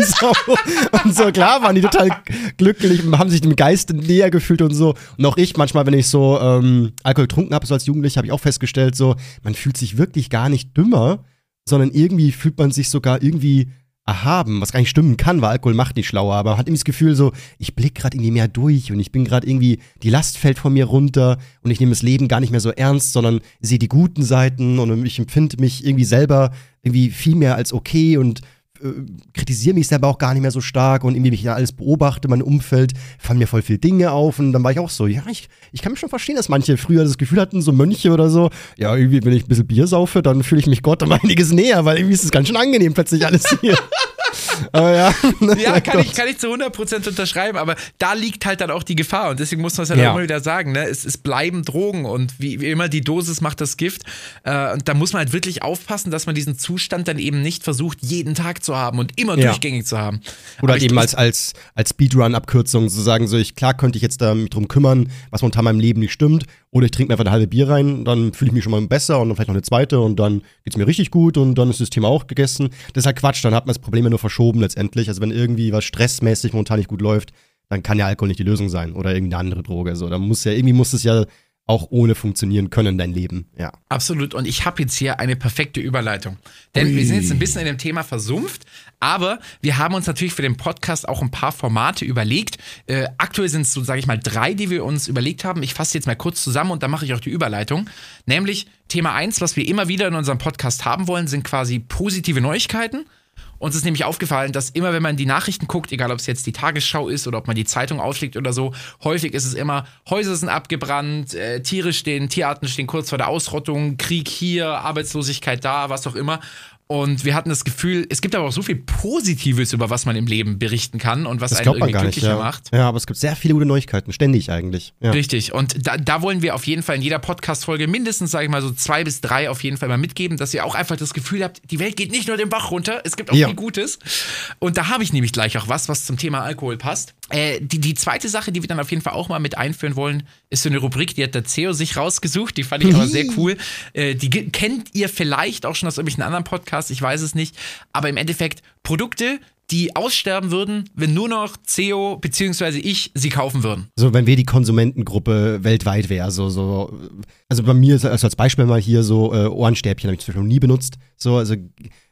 Und so, klar waren die total glücklich und haben sich dem Geist näher gefühlt und so. Und auch ich, manchmal, wenn ich so ähm, Alkohol getrunken habe, so als Jugendlicher, habe ich auch festgestellt, so, man fühlt sich wirklich gar nicht dümmer, sondern irgendwie fühlt man sich sogar irgendwie erhaben, was gar nicht stimmen kann, weil Alkohol macht nicht schlauer, aber man hat irgendwie das Gefühl so, ich blick gerade irgendwie mehr durch und ich bin gerade irgendwie, die Last fällt von mir runter und ich nehme das Leben gar nicht mehr so ernst, sondern sehe die guten Seiten und ich empfinde mich irgendwie selber irgendwie viel mehr als okay und äh, kritisiere mich selber auch gar nicht mehr so stark und irgendwie mich ja alles beobachte, mein Umfeld, fallen mir voll viele Dinge auf und dann war ich auch so, ja, ich, ich kann mir schon verstehen, dass manche früher das Gefühl hatten, so Mönche oder so, ja, irgendwie, wenn ich ein bisschen Bier saufe, dann fühle ich mich Gott um einiges näher, weil irgendwie ist es ganz schön angenehm plötzlich alles hier. *laughs* *laughs* Aber ja. *laughs* ja, *laughs* kann ich, kann ich zu 100% unterschreiben, aber da liegt halt dann auch die Gefahr und deswegen muss man es halt ja. auch immer wieder sagen, ne? es, es bleiben Drogen und wie, wie immer die Dosis macht das Gift äh, und da muss man halt wirklich aufpassen, dass man diesen Zustand dann eben nicht versucht, jeden Tag zu haben und immer ja. durchgängig zu haben. Oder eben als, als, als Speedrun-Abkürzung zu sagen, so ich, klar könnte ich jetzt da drum kümmern, was momentan in meinem Leben nicht stimmt, oder ich trinke mir einfach eine halbe Bier rein, dann fühle ich mich schon mal besser und dann vielleicht noch eine zweite und dann geht es mir richtig gut und dann ist das Thema auch gegessen. Das ist halt Quatsch, dann hat man das Problem ja nur verschoben letztendlich. Also wenn irgendwie was stressmäßig momentan nicht gut läuft, dann kann ja Alkohol nicht die Lösung sein oder irgendeine andere Droge. So, dann muss ja, irgendwie muss es ja auch ohne funktionieren können, dein Leben. Ja. Absolut. Und ich habe jetzt hier eine perfekte Überleitung. Denn Ui. wir sind jetzt ein bisschen in dem Thema versumpft, aber wir haben uns natürlich für den Podcast auch ein paar Formate überlegt. Äh, aktuell sind es so, sage ich mal, drei, die wir uns überlegt haben. Ich fasse jetzt mal kurz zusammen und dann mache ich auch die Überleitung. Nämlich Thema eins, was wir immer wieder in unserem Podcast haben wollen, sind quasi positive Neuigkeiten. Uns ist nämlich aufgefallen, dass immer, wenn man die Nachrichten guckt, egal ob es jetzt die Tagesschau ist oder ob man die Zeitung aufschlägt oder so, häufig ist es immer, Häuser sind abgebrannt, äh, Tiere stehen, Tierarten stehen kurz vor der Ausrottung, Krieg hier, Arbeitslosigkeit da, was auch immer. Und wir hatten das Gefühl, es gibt aber auch so viel Positives, über was man im Leben berichten kann und was das einen irgendwie glücklicher ja. macht. Ja, aber es gibt sehr viele gute Neuigkeiten, ständig eigentlich. Ja. Richtig. Und da, da, wollen wir auf jeden Fall in jeder Podcast-Folge mindestens, sage ich mal, so zwei bis drei auf jeden Fall mal mitgeben, dass ihr auch einfach das Gefühl habt, die Welt geht nicht nur den Bach runter, es gibt auch ja. viel Gutes. Und da habe ich nämlich gleich auch was, was zum Thema Alkohol passt. Äh, die, die zweite Sache, die wir dann auf jeden Fall auch mal mit einführen wollen, ist so eine Rubrik, die hat der CEO sich rausgesucht. Die fand ich aber sehr *laughs* cool. Äh, die kennt ihr vielleicht auch schon aus irgendwelchen anderen Podcasts, ich weiß es nicht. Aber im Endeffekt Produkte, die aussterben würden, wenn nur noch CEO bzw. ich sie kaufen würden. So, wenn wir die Konsumentengruppe weltweit wären, so, so, also bei mir, also als Beispiel mal hier so äh, Ohrenstäbchen habe ich zum Beispiel noch nie benutzt. So, also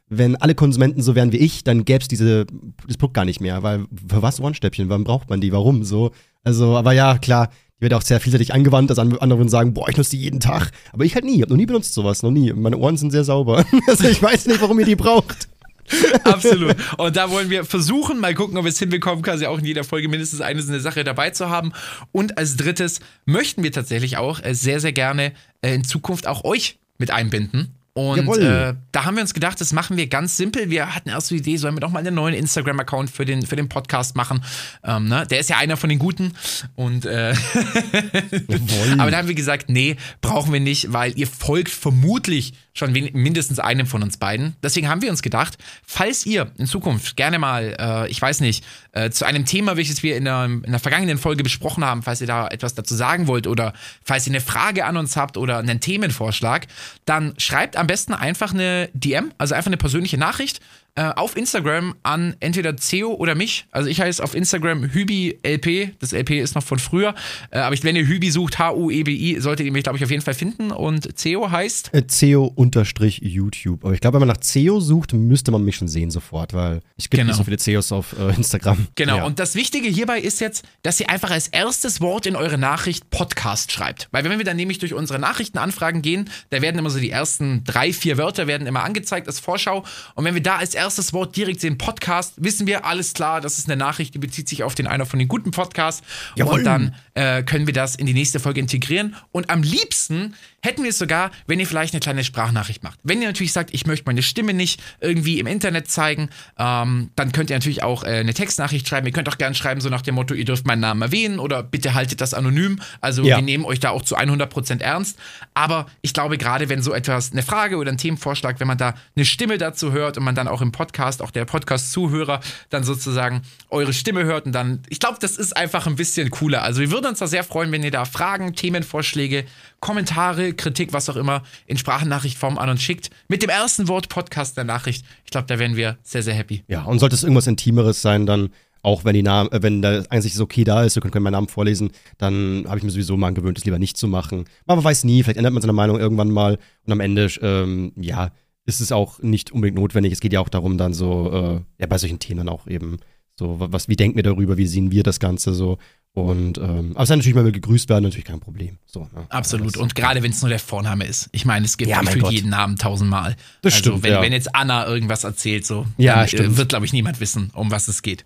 wenn alle Konsumenten so wären wie ich, dann gäbe es diese das Produkt gar nicht mehr, weil für was Ohrenstäbchen? Wann braucht man die? Warum? So, also, aber ja, klar, wird auch sehr vielseitig angewandt, dass andere würden sagen, boah, ich nutze die jeden Tag. Aber ich halt nie, habe noch nie benutzt sowas, noch nie. Meine Ohren sind sehr sauber. *laughs* also ich weiß nicht, warum ihr die braucht. *laughs* Absolut. Und da wollen wir versuchen, mal gucken, ob wir es hinbekommen, quasi auch in jeder Folge mindestens eine, eine Sache dabei zu haben. Und als drittes möchten wir tatsächlich auch äh, sehr, sehr gerne äh, in Zukunft auch euch mit einbinden. Und äh, da haben wir uns gedacht, das machen wir ganz simpel. Wir hatten erst die Idee, sollen wir doch mal einen neuen Instagram-Account für den, für den Podcast machen. Ähm, ne? Der ist ja einer von den Guten. Und äh *laughs* aber da haben wir gesagt, nee, brauchen wir nicht, weil ihr folgt vermutlich schon mindestens einem von uns beiden. Deswegen haben wir uns gedacht, falls ihr in Zukunft gerne mal, äh, ich weiß nicht, äh, zu einem Thema, welches wir in der, in der vergangenen Folge besprochen haben, falls ihr da etwas dazu sagen wollt oder falls ihr eine Frage an uns habt oder einen Themenvorschlag, dann schreibt am besten einfach eine DM, also einfach eine persönliche Nachricht äh, auf Instagram an entweder Ceo oder mich. Also ich heiße auf Instagram HübiLP. Das LP ist noch von früher. Äh, aber wenn ihr Hübi sucht, H-U-E-B-I, solltet ihr mich, glaube ich, auf jeden Fall finden. Und Ceo heißt? Äh, Ceo-YouTube. Aber ich glaube, wenn man nach Ceo sucht, müsste man mich schon sehen sofort, weil ich gibt genau. nicht so viele Ceos auf äh, Instagram. Genau. Ja. Und das Wichtige hierbei ist jetzt, dass ihr einfach als erstes Wort in eure Nachricht Podcast schreibt. Weil wenn wir dann nämlich durch unsere Nachrichtenanfragen gehen, da werden immer so die ersten drei, vier Wörter werden immer angezeigt als Vorschau. Und wenn wir da als erstes Wort direkt den Podcast, wissen wir, alles klar, das ist eine Nachricht, die bezieht sich auf den einer von den guten Podcasts. Jawohl. Und dann äh, können wir das in die nächste Folge integrieren. Und am liebsten hätten wir es sogar, wenn ihr vielleicht eine kleine Sprachnachricht macht. Wenn ihr natürlich sagt, ich möchte meine Stimme nicht irgendwie im Internet zeigen, ähm, dann könnt ihr natürlich auch äh, eine Textnachricht schreiben. Ihr könnt auch gerne schreiben, so nach dem Motto, ihr dürft meinen Namen erwähnen oder bitte haltet das anonym. Also ja. wir nehmen euch da auch zu 100% ernst. Aber ich glaube, gerade wenn so etwas, eine Frage oder ein Themenvorschlag, wenn man da eine Stimme dazu hört und man dann auch im Podcast, auch der Podcast-Zuhörer, dann sozusagen eure Stimme hört und dann, ich glaube, das ist einfach ein bisschen cooler. Also wir würden uns da sehr freuen, wenn ihr da Fragen, Themenvorschläge, Kommentare, Kritik, was auch immer, in Sprachnachrichtform an uns schickt. Mit dem ersten Wort Podcast der Nachricht. Ich glaube, da wären wir sehr, sehr happy. Ja, und sollte es irgendwas Intimeres sein, dann auch wenn die Namen, äh, wenn da eigentlich so okay da ist, ihr könnt, könnt meinen Namen vorlesen, dann habe ich mir sowieso mal angewöhnt, das lieber nicht zu machen. Aber man weiß nie, vielleicht ändert man seine Meinung irgendwann mal und am Ende, ähm, ja, ist es auch nicht unbedingt notwendig. Es geht ja auch darum, dann so, äh, ja, bei solchen Themen auch eben so, was, wie denken wir darüber, wie sehen wir das Ganze so und ähm, aber es kann natürlich mal gegrüßt werden, natürlich kein Problem. So, ne? Absolut. und gerade wenn es nur der Vorname ist. Ich meine, es gibt ja, gefühlt jeden Namen tausendmal. Das also, stimmt. Wenn, ja. wenn jetzt Anna irgendwas erzählt, so, ja, dann, stimmt. Äh, wird, glaube ich, niemand wissen, um was es geht.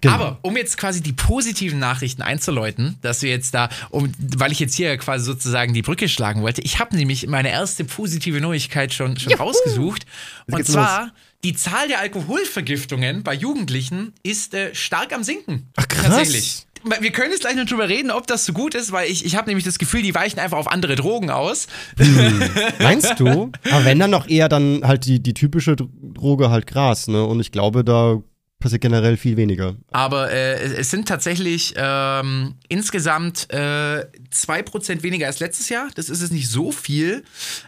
Genau. Aber um jetzt quasi die positiven Nachrichten einzuläuten, dass wir jetzt da, um, weil ich jetzt hier quasi sozusagen die Brücke schlagen wollte, ich habe nämlich meine erste positive Neuigkeit schon, schon rausgesucht. Und zwar, los? die Zahl der Alkoholvergiftungen bei Jugendlichen ist äh, stark am Sinken. Ach, krass. Tatsächlich. Wir können jetzt gleich noch drüber reden, ob das so gut ist, weil ich, ich habe nämlich das Gefühl, die weichen einfach auf andere Drogen aus. Hm. Meinst du? Aber wenn dann noch eher dann halt die, die typische Droge halt Gras, ne? Und ich glaube, da passiert generell viel weniger. Aber äh, es sind tatsächlich ähm, insgesamt äh, 2% weniger als letztes Jahr. Das ist es nicht so viel.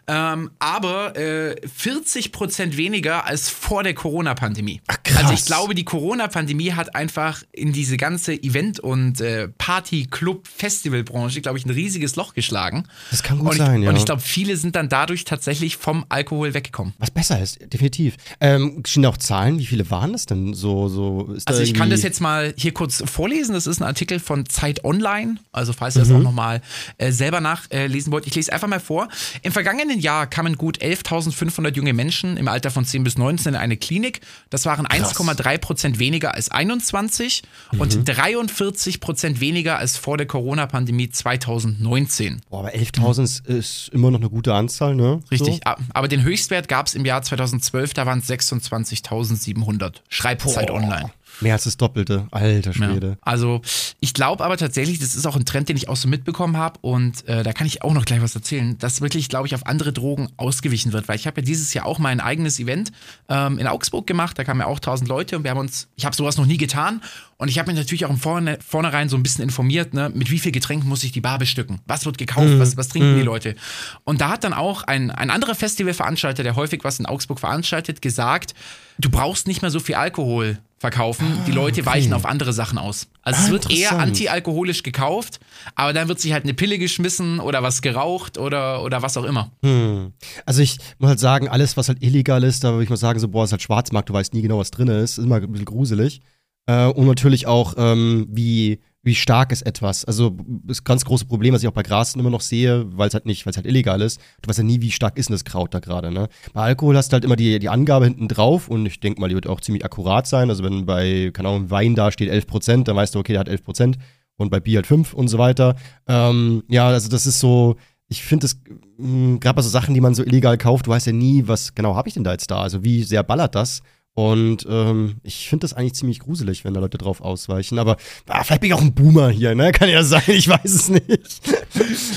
Ähm, aber äh, 40% weniger als vor der Corona-Pandemie. Also ich glaube, die Corona-Pandemie hat einfach in diese ganze Event- und äh, Party-, Club-, Festivalbranche, glaube ich, ein riesiges Loch geschlagen. Das kann gut und ich, sein, ja. Und ich glaube, viele sind dann dadurch tatsächlich vom Alkohol weggekommen. Was besser ist, definitiv. Ähm, stehen auch Zahlen? Wie viele waren das denn so? So also ich kann das jetzt mal hier kurz vorlesen. Das ist ein Artikel von Zeit Online. Also falls ihr mhm. das auch nochmal äh, selber nachlesen wollt. Ich lese einfach mal vor. Im vergangenen Jahr kamen gut 11.500 junge Menschen im Alter von 10 bis 19 in eine Klinik. Das waren 1,3 Prozent weniger als 21 mhm. und 43 Prozent weniger als vor der Corona-Pandemie 2019. Boah, aber 11.000 mhm. ist immer noch eine gute Anzahl, ne? Richtig. So? Aber den Höchstwert gab es im Jahr 2012. Da waren es 26.700. Schreibt Boah. Zeit Online. Mehr als das Doppelte. Alter Schwede. Ja. Also, ich glaube aber tatsächlich, das ist auch ein Trend, den ich auch so mitbekommen habe. Und äh, da kann ich auch noch gleich was erzählen, dass wirklich, glaube ich, auf andere Drogen ausgewichen wird. Weil ich habe ja dieses Jahr auch mein eigenes Event ähm, in Augsburg gemacht. Da kamen ja auch tausend Leute und wir haben uns, ich habe sowas noch nie getan. Und ich habe mich natürlich auch im Vorne, Vornherein so ein bisschen informiert, ne, mit wie viel Getränken muss ich die Bar bestücken? Was wird gekauft? Mm. Was, was trinken mm. die Leute? Und da hat dann auch ein, ein anderer Festivalveranstalter, der häufig was in Augsburg veranstaltet, gesagt, du brauchst nicht mehr so viel Alkohol verkaufen. Ah, die Leute okay. weichen auf andere Sachen aus. Also ah, es wird eher antialkoholisch gekauft, aber dann wird sich halt eine Pille geschmissen oder was geraucht oder, oder was auch immer. Hm. Also ich muss halt sagen, alles, was halt illegal ist, da würde ich mal sagen, so, boah, ist halt Schwarzmarkt, du weißt nie genau, was drin ist. Ist immer ein bisschen gruselig. Äh, und natürlich auch, ähm, wie, wie stark ist etwas. Also das ganz große Problem, was ich auch bei Gras immer noch sehe, weil es halt nicht, weil es halt illegal ist. Du weißt ja nie, wie stark ist denn das Kraut da gerade. Ne? Bei Alkohol hast du halt immer die, die Angabe hinten drauf und ich denke mal, die wird auch ziemlich akkurat sein. Also wenn bei, keine Ahnung, Wein da steht 11 Prozent, dann weißt du, okay, der hat 11 Prozent und bei Bier halt 5 und so weiter. Ähm, ja, also das ist so, ich finde es gerade bei so Sachen, die man so illegal kauft, du weißt ja nie, was genau habe ich denn da jetzt da? Also wie sehr ballert das? Und ähm, ich finde das eigentlich ziemlich gruselig, wenn da Leute drauf ausweichen. Aber ah, vielleicht bin ich auch ein Boomer hier, ne? *laughs* Kann ja sein, ich weiß es nicht.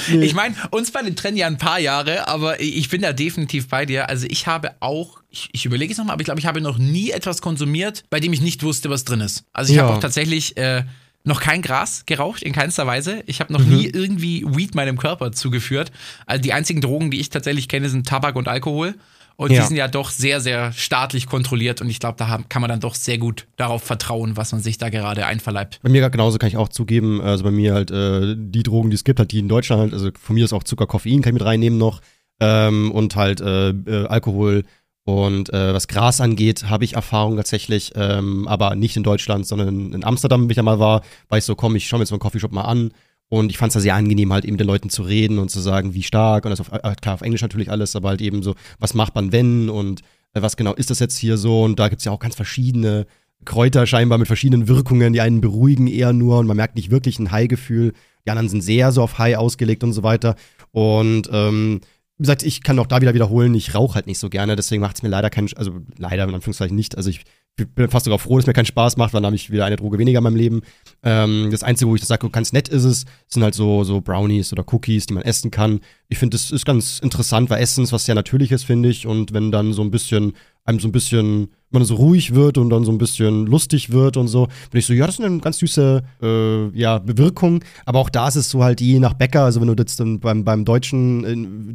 nee. *laughs* Ich meine, uns bei dem Trend ja ein paar Jahre, aber ich bin da definitiv bei dir. Also ich habe auch, ich, ich überlege es nochmal, aber ich glaube, ich habe noch nie etwas konsumiert, bei dem ich nicht wusste, was drin ist. Also ich ja. habe auch tatsächlich. Äh, noch kein Gras geraucht, in keinster Weise. Ich habe noch mhm. nie irgendwie Weed meinem Körper zugeführt. Also die einzigen Drogen, die ich tatsächlich kenne, sind Tabak und Alkohol. Und ja. die sind ja doch sehr, sehr staatlich kontrolliert und ich glaube, da kann man dann doch sehr gut darauf vertrauen, was man sich da gerade einverleibt. Bei mir genauso kann ich auch zugeben, also bei mir halt äh, die Drogen, die es gibt, halt die in Deutschland halt, also von mir ist auch Zucker, Koffein kann ich mit reinnehmen noch ähm, und halt äh, äh, Alkohol und äh, was Gras angeht, habe ich Erfahrung tatsächlich, ähm, aber nicht in Deutschland, sondern in Amsterdam, wie ich ja mal war, war ich so, komm, ich schaue mir jetzt mal einen Coffeeshop mal an und ich fand es da sehr angenehm, halt eben den Leuten zu reden und zu sagen, wie stark. Und das auf, äh, klar, auf Englisch natürlich alles, aber halt eben so, was macht man, wenn und äh, was genau ist das jetzt hier so? Und da gibt es ja auch ganz verschiedene Kräuter scheinbar mit verschiedenen Wirkungen. Die einen beruhigen eher nur und man merkt nicht wirklich ein High-Gefühl. Die anderen sind sehr so auf High ausgelegt und so weiter. Und ähm, wie gesagt, ich kann auch da wieder wiederholen, ich rauche halt nicht so gerne, deswegen macht es mir leider keinen, also leider in Anführungszeichen nicht. Also ich Ich bin fast sogar froh, dass mir keinen Spaß macht, weil dann habe ich wieder eine Droge weniger in meinem Leben. Ähm, das Einzige, wo ich sage, ganz nett ist es, sind halt so, so Brownies oder Cookies, die man essen kann. Ich finde, das ist ganz interessant, weil Essen ist was sehr Natürliches, finde ich. Und wenn dann so ein bisschen, einem so ein bisschen, wenn man so ruhig wird und dann so ein bisschen lustig wird und so, bin ich so, ja, das ist eine ganz süße äh, ja, Bewirkung. Aber auch da ist es so halt je nach Bäcker, also wenn du jetzt dann beim, beim Deutschen,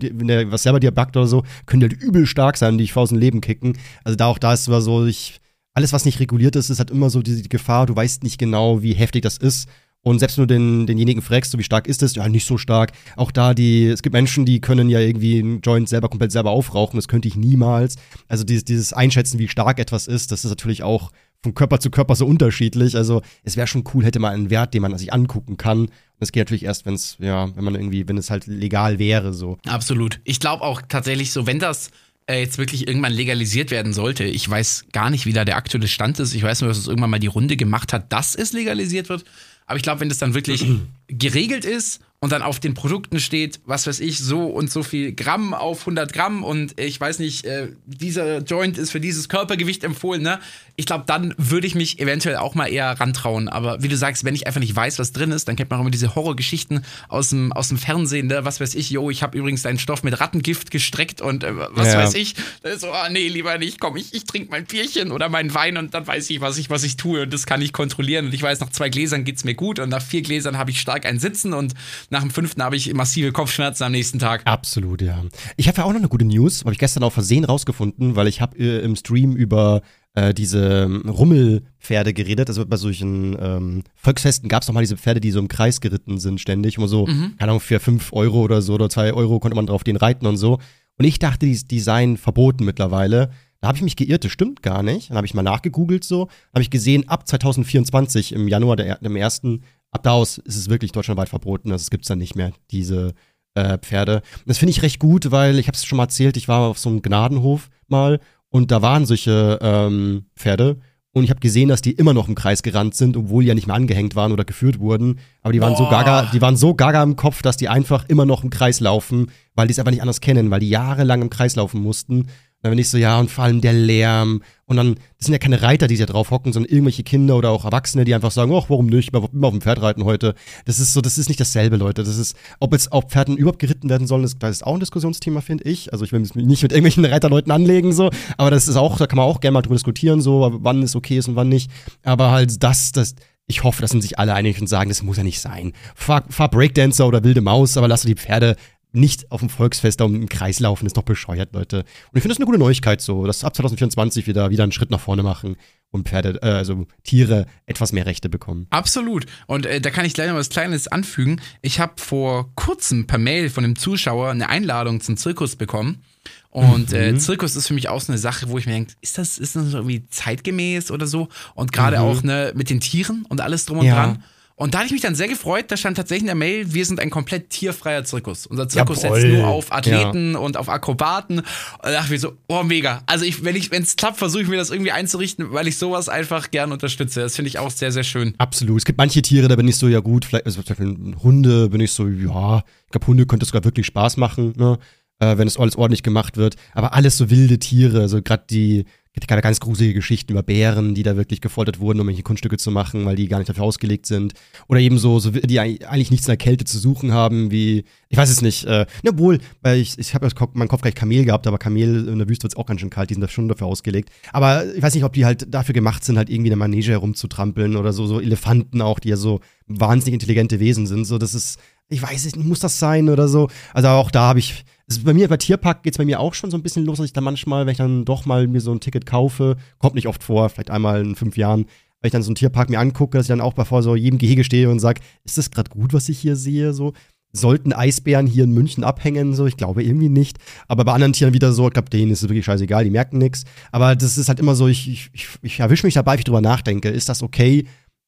wenn der was selber dir backt oder so, können die halt übel stark sein, die ich aus dem Leben kicken. Also da auch da ist es so, ich alles, was nicht reguliert ist, ist halt immer so die, die Gefahr, du weißt nicht genau, wie heftig das ist. Und selbst du den, denjenigen fragst, so wie stark ist es, ja, nicht so stark. Auch da, die, es gibt Menschen, die können ja irgendwie einen Joint selber komplett selber aufrauchen. Das könnte ich niemals. Also dieses, dieses Einschätzen, wie stark etwas ist, das ist natürlich auch von Körper zu Körper so unterschiedlich. Also es wäre schon cool, hätte man einen Wert, den man sich angucken kann. Und das geht natürlich erst, wenn es, ja, wenn man irgendwie, wenn es halt legal wäre, so. Absolut. Ich glaube auch tatsächlich so, wenn das jetzt wirklich irgendwann legalisiert werden sollte. Ich weiß gar nicht, wie da der aktuelle Stand ist. Ich weiß nur, dass es irgendwann mal die Runde gemacht hat, dass es legalisiert wird. Aber ich glaube, wenn das dann wirklich *clears throat* geregelt ist und dann auf den Produkten steht, was weiß ich, so und so viel Gramm auf 100 Gramm und ich weiß nicht, äh, dieser Joint ist für dieses Körpergewicht empfohlen, ne? Ich glaube, dann würde ich mich eventuell auch mal eher rantrauen. Aber wie du sagst, wenn ich einfach nicht weiß, was drin ist, dann kennt man auch immer diese Horrorgeschichten aus dem, aus dem Fernsehen, ne? Was weiß ich, yo, ich habe übrigens deinen Stoff mit Rattengift gestreckt und äh, was ja. weiß ich. So, ah, nee, lieber nicht, komm, ich, ich trinke mein Bierchen oder meinen Wein und dann weiß ich, was ich, was ich tue und das kann ich kontrollieren. Und ich weiß, nach zwei Gläsern geht's mir gut und nach vier Gläsern habe ich stark ein Sitzen und nach dem fünften habe ich massive Kopfschmerzen am nächsten Tag. Absolut, ja. Ich habe ja auch noch eine gute News, habe ich gestern auch versehen rausgefunden, weil ich habe äh, im Stream über äh, diese Rummelpferde geredet. Also bei solchen ähm, Volksfesten gab es mal diese Pferde, die so im Kreis geritten sind ständig. Immer so, mhm. keine Ahnung, für 5 Euro oder so oder 2 Euro konnte man drauf den reiten und so. Und ich dachte, die, die seien verboten mittlerweile. Da habe ich mich geirrt, das stimmt gar nicht. Dann habe ich mal nachgegoogelt so, habe ich gesehen, ab 2024 im Januar, der, dem ersten, ab da aus ist es wirklich deutschlandweit verboten. Also es gibt es dann nicht mehr, diese äh, Pferde. Und das finde ich recht gut, weil ich habe es schon mal erzählt, ich war auf so einem Gnadenhof mal und da waren solche ähm, Pferde. Und ich habe gesehen, dass die immer noch im Kreis gerannt sind, obwohl die ja nicht mehr angehängt waren oder geführt wurden. Aber die waren so gaga, die waren so gaga im Kopf, dass die einfach immer noch im Kreis laufen, weil die es einfach nicht anders kennen, weil die jahrelang im Kreis laufen mussten dann bin ich so, ja, und vor allem der Lärm. Und dann, das sind ja keine Reiter, die da drauf hocken, sondern irgendwelche Kinder oder auch Erwachsene, die einfach sagen, ach, warum nicht? Ich bin auf dem Pferd reiten heute. Das ist so, das ist nicht dasselbe, Leute. Das ist, ob jetzt auch Pferden überhaupt geritten werden sollen, das, das ist auch ein Diskussionsthema, finde ich. Also ich will mich nicht mit irgendwelchen *laughs* Reiterleuten anlegen, so. Aber das ist auch, da kann man auch gerne mal drüber diskutieren, so, wann es okay ist und wann nicht. Aber halt das, das, ich hoffe, dass sind sich alle einig und sagen, das muss ja nicht sein. Fahr, fahr Breakdancer oder wilde Maus, aber lass die Pferde nicht auf dem Volksfest da um den Kreis laufen, ist doch bescheuert, Leute. Und ich finde das eine gute Neuigkeit so, dass ab 2024 wieder, wieder einen Schritt nach vorne machen und Pferde, äh, also Tiere etwas mehr Rechte bekommen. Absolut. Und äh, da kann ich gleich noch was Kleines anfügen. Ich habe vor kurzem per Mail von einem Zuschauer eine Einladung zum Zirkus bekommen. Und äh, mhm. äh, Zirkus ist für mich auch so eine Sache, wo ich mir denke, ist das, ist das irgendwie zeitgemäß oder so? Und gerade mhm. auch ne, mit den Tieren und alles drum und ja. dran. Und da hatte ich mich dann sehr gefreut, da stand tatsächlich in der Mail, wir sind ein komplett tierfreier Zirkus. Unser Zirkus Jawohl. setzt nur auf Athleten ja. und auf Akrobaten. Und da dachte ich mir so, oh mega. Also ich, wenn ich, wenn es klappt, versuche ich mir das irgendwie einzurichten, weil ich sowas einfach gern unterstütze. Das finde ich auch sehr, sehr schön. Absolut. Es gibt manche Tiere, da bin ich so, ja gut, vielleicht, also zum Beispiel Hunde, bin ich so, ja, ich glaube, Hunde könnte sogar wirklich Spaß machen, ne? Äh, wenn es alles ordentlich gemacht wird. Aber alles so wilde Tiere, also gerade die, gibt gerade ganz gruselige Geschichten über Bären, die da wirklich gefoltert wurden, um irgendwelche Kunststücke zu machen, weil die gar nicht dafür ausgelegt sind. Oder eben so, so die eigentlich nichts in der Kälte zu suchen haben, wie, ich weiß es nicht, äh, wohl, weil ich, ich habe meinen Kopf gleich Kamel gehabt, aber Kamel in der Wüste wird auch ganz schön kalt, die sind da schon dafür ausgelegt. Aber ich weiß nicht, ob die halt dafür gemacht sind, halt irgendwie in der Manege herumzutrampeln oder so, so Elefanten auch, die ja so wahnsinnig intelligente Wesen sind. So, das ist, ich weiß nicht, muss das sein oder so. Also auch da habe ich ist bei mir bei Tierpark geht es bei mir auch schon so ein bisschen los, dass ich dann manchmal, wenn ich dann doch mal mir so ein Ticket kaufe, kommt nicht oft vor, vielleicht einmal in fünf Jahren, wenn ich dann so einen Tierpark mir angucke, dass ich dann auch vor so jedem Gehege stehe und sage, ist das gerade gut, was ich hier sehe? So, sollten Eisbären hier in München abhängen? So, ich glaube irgendwie nicht. Aber bei anderen Tieren wieder so, ich glaube, denen ist es wirklich scheißegal, die merken nichts. Aber das ist halt immer so, ich, ich, ich, ich erwische mich dabei, wie ich drüber nachdenke. Ist das okay?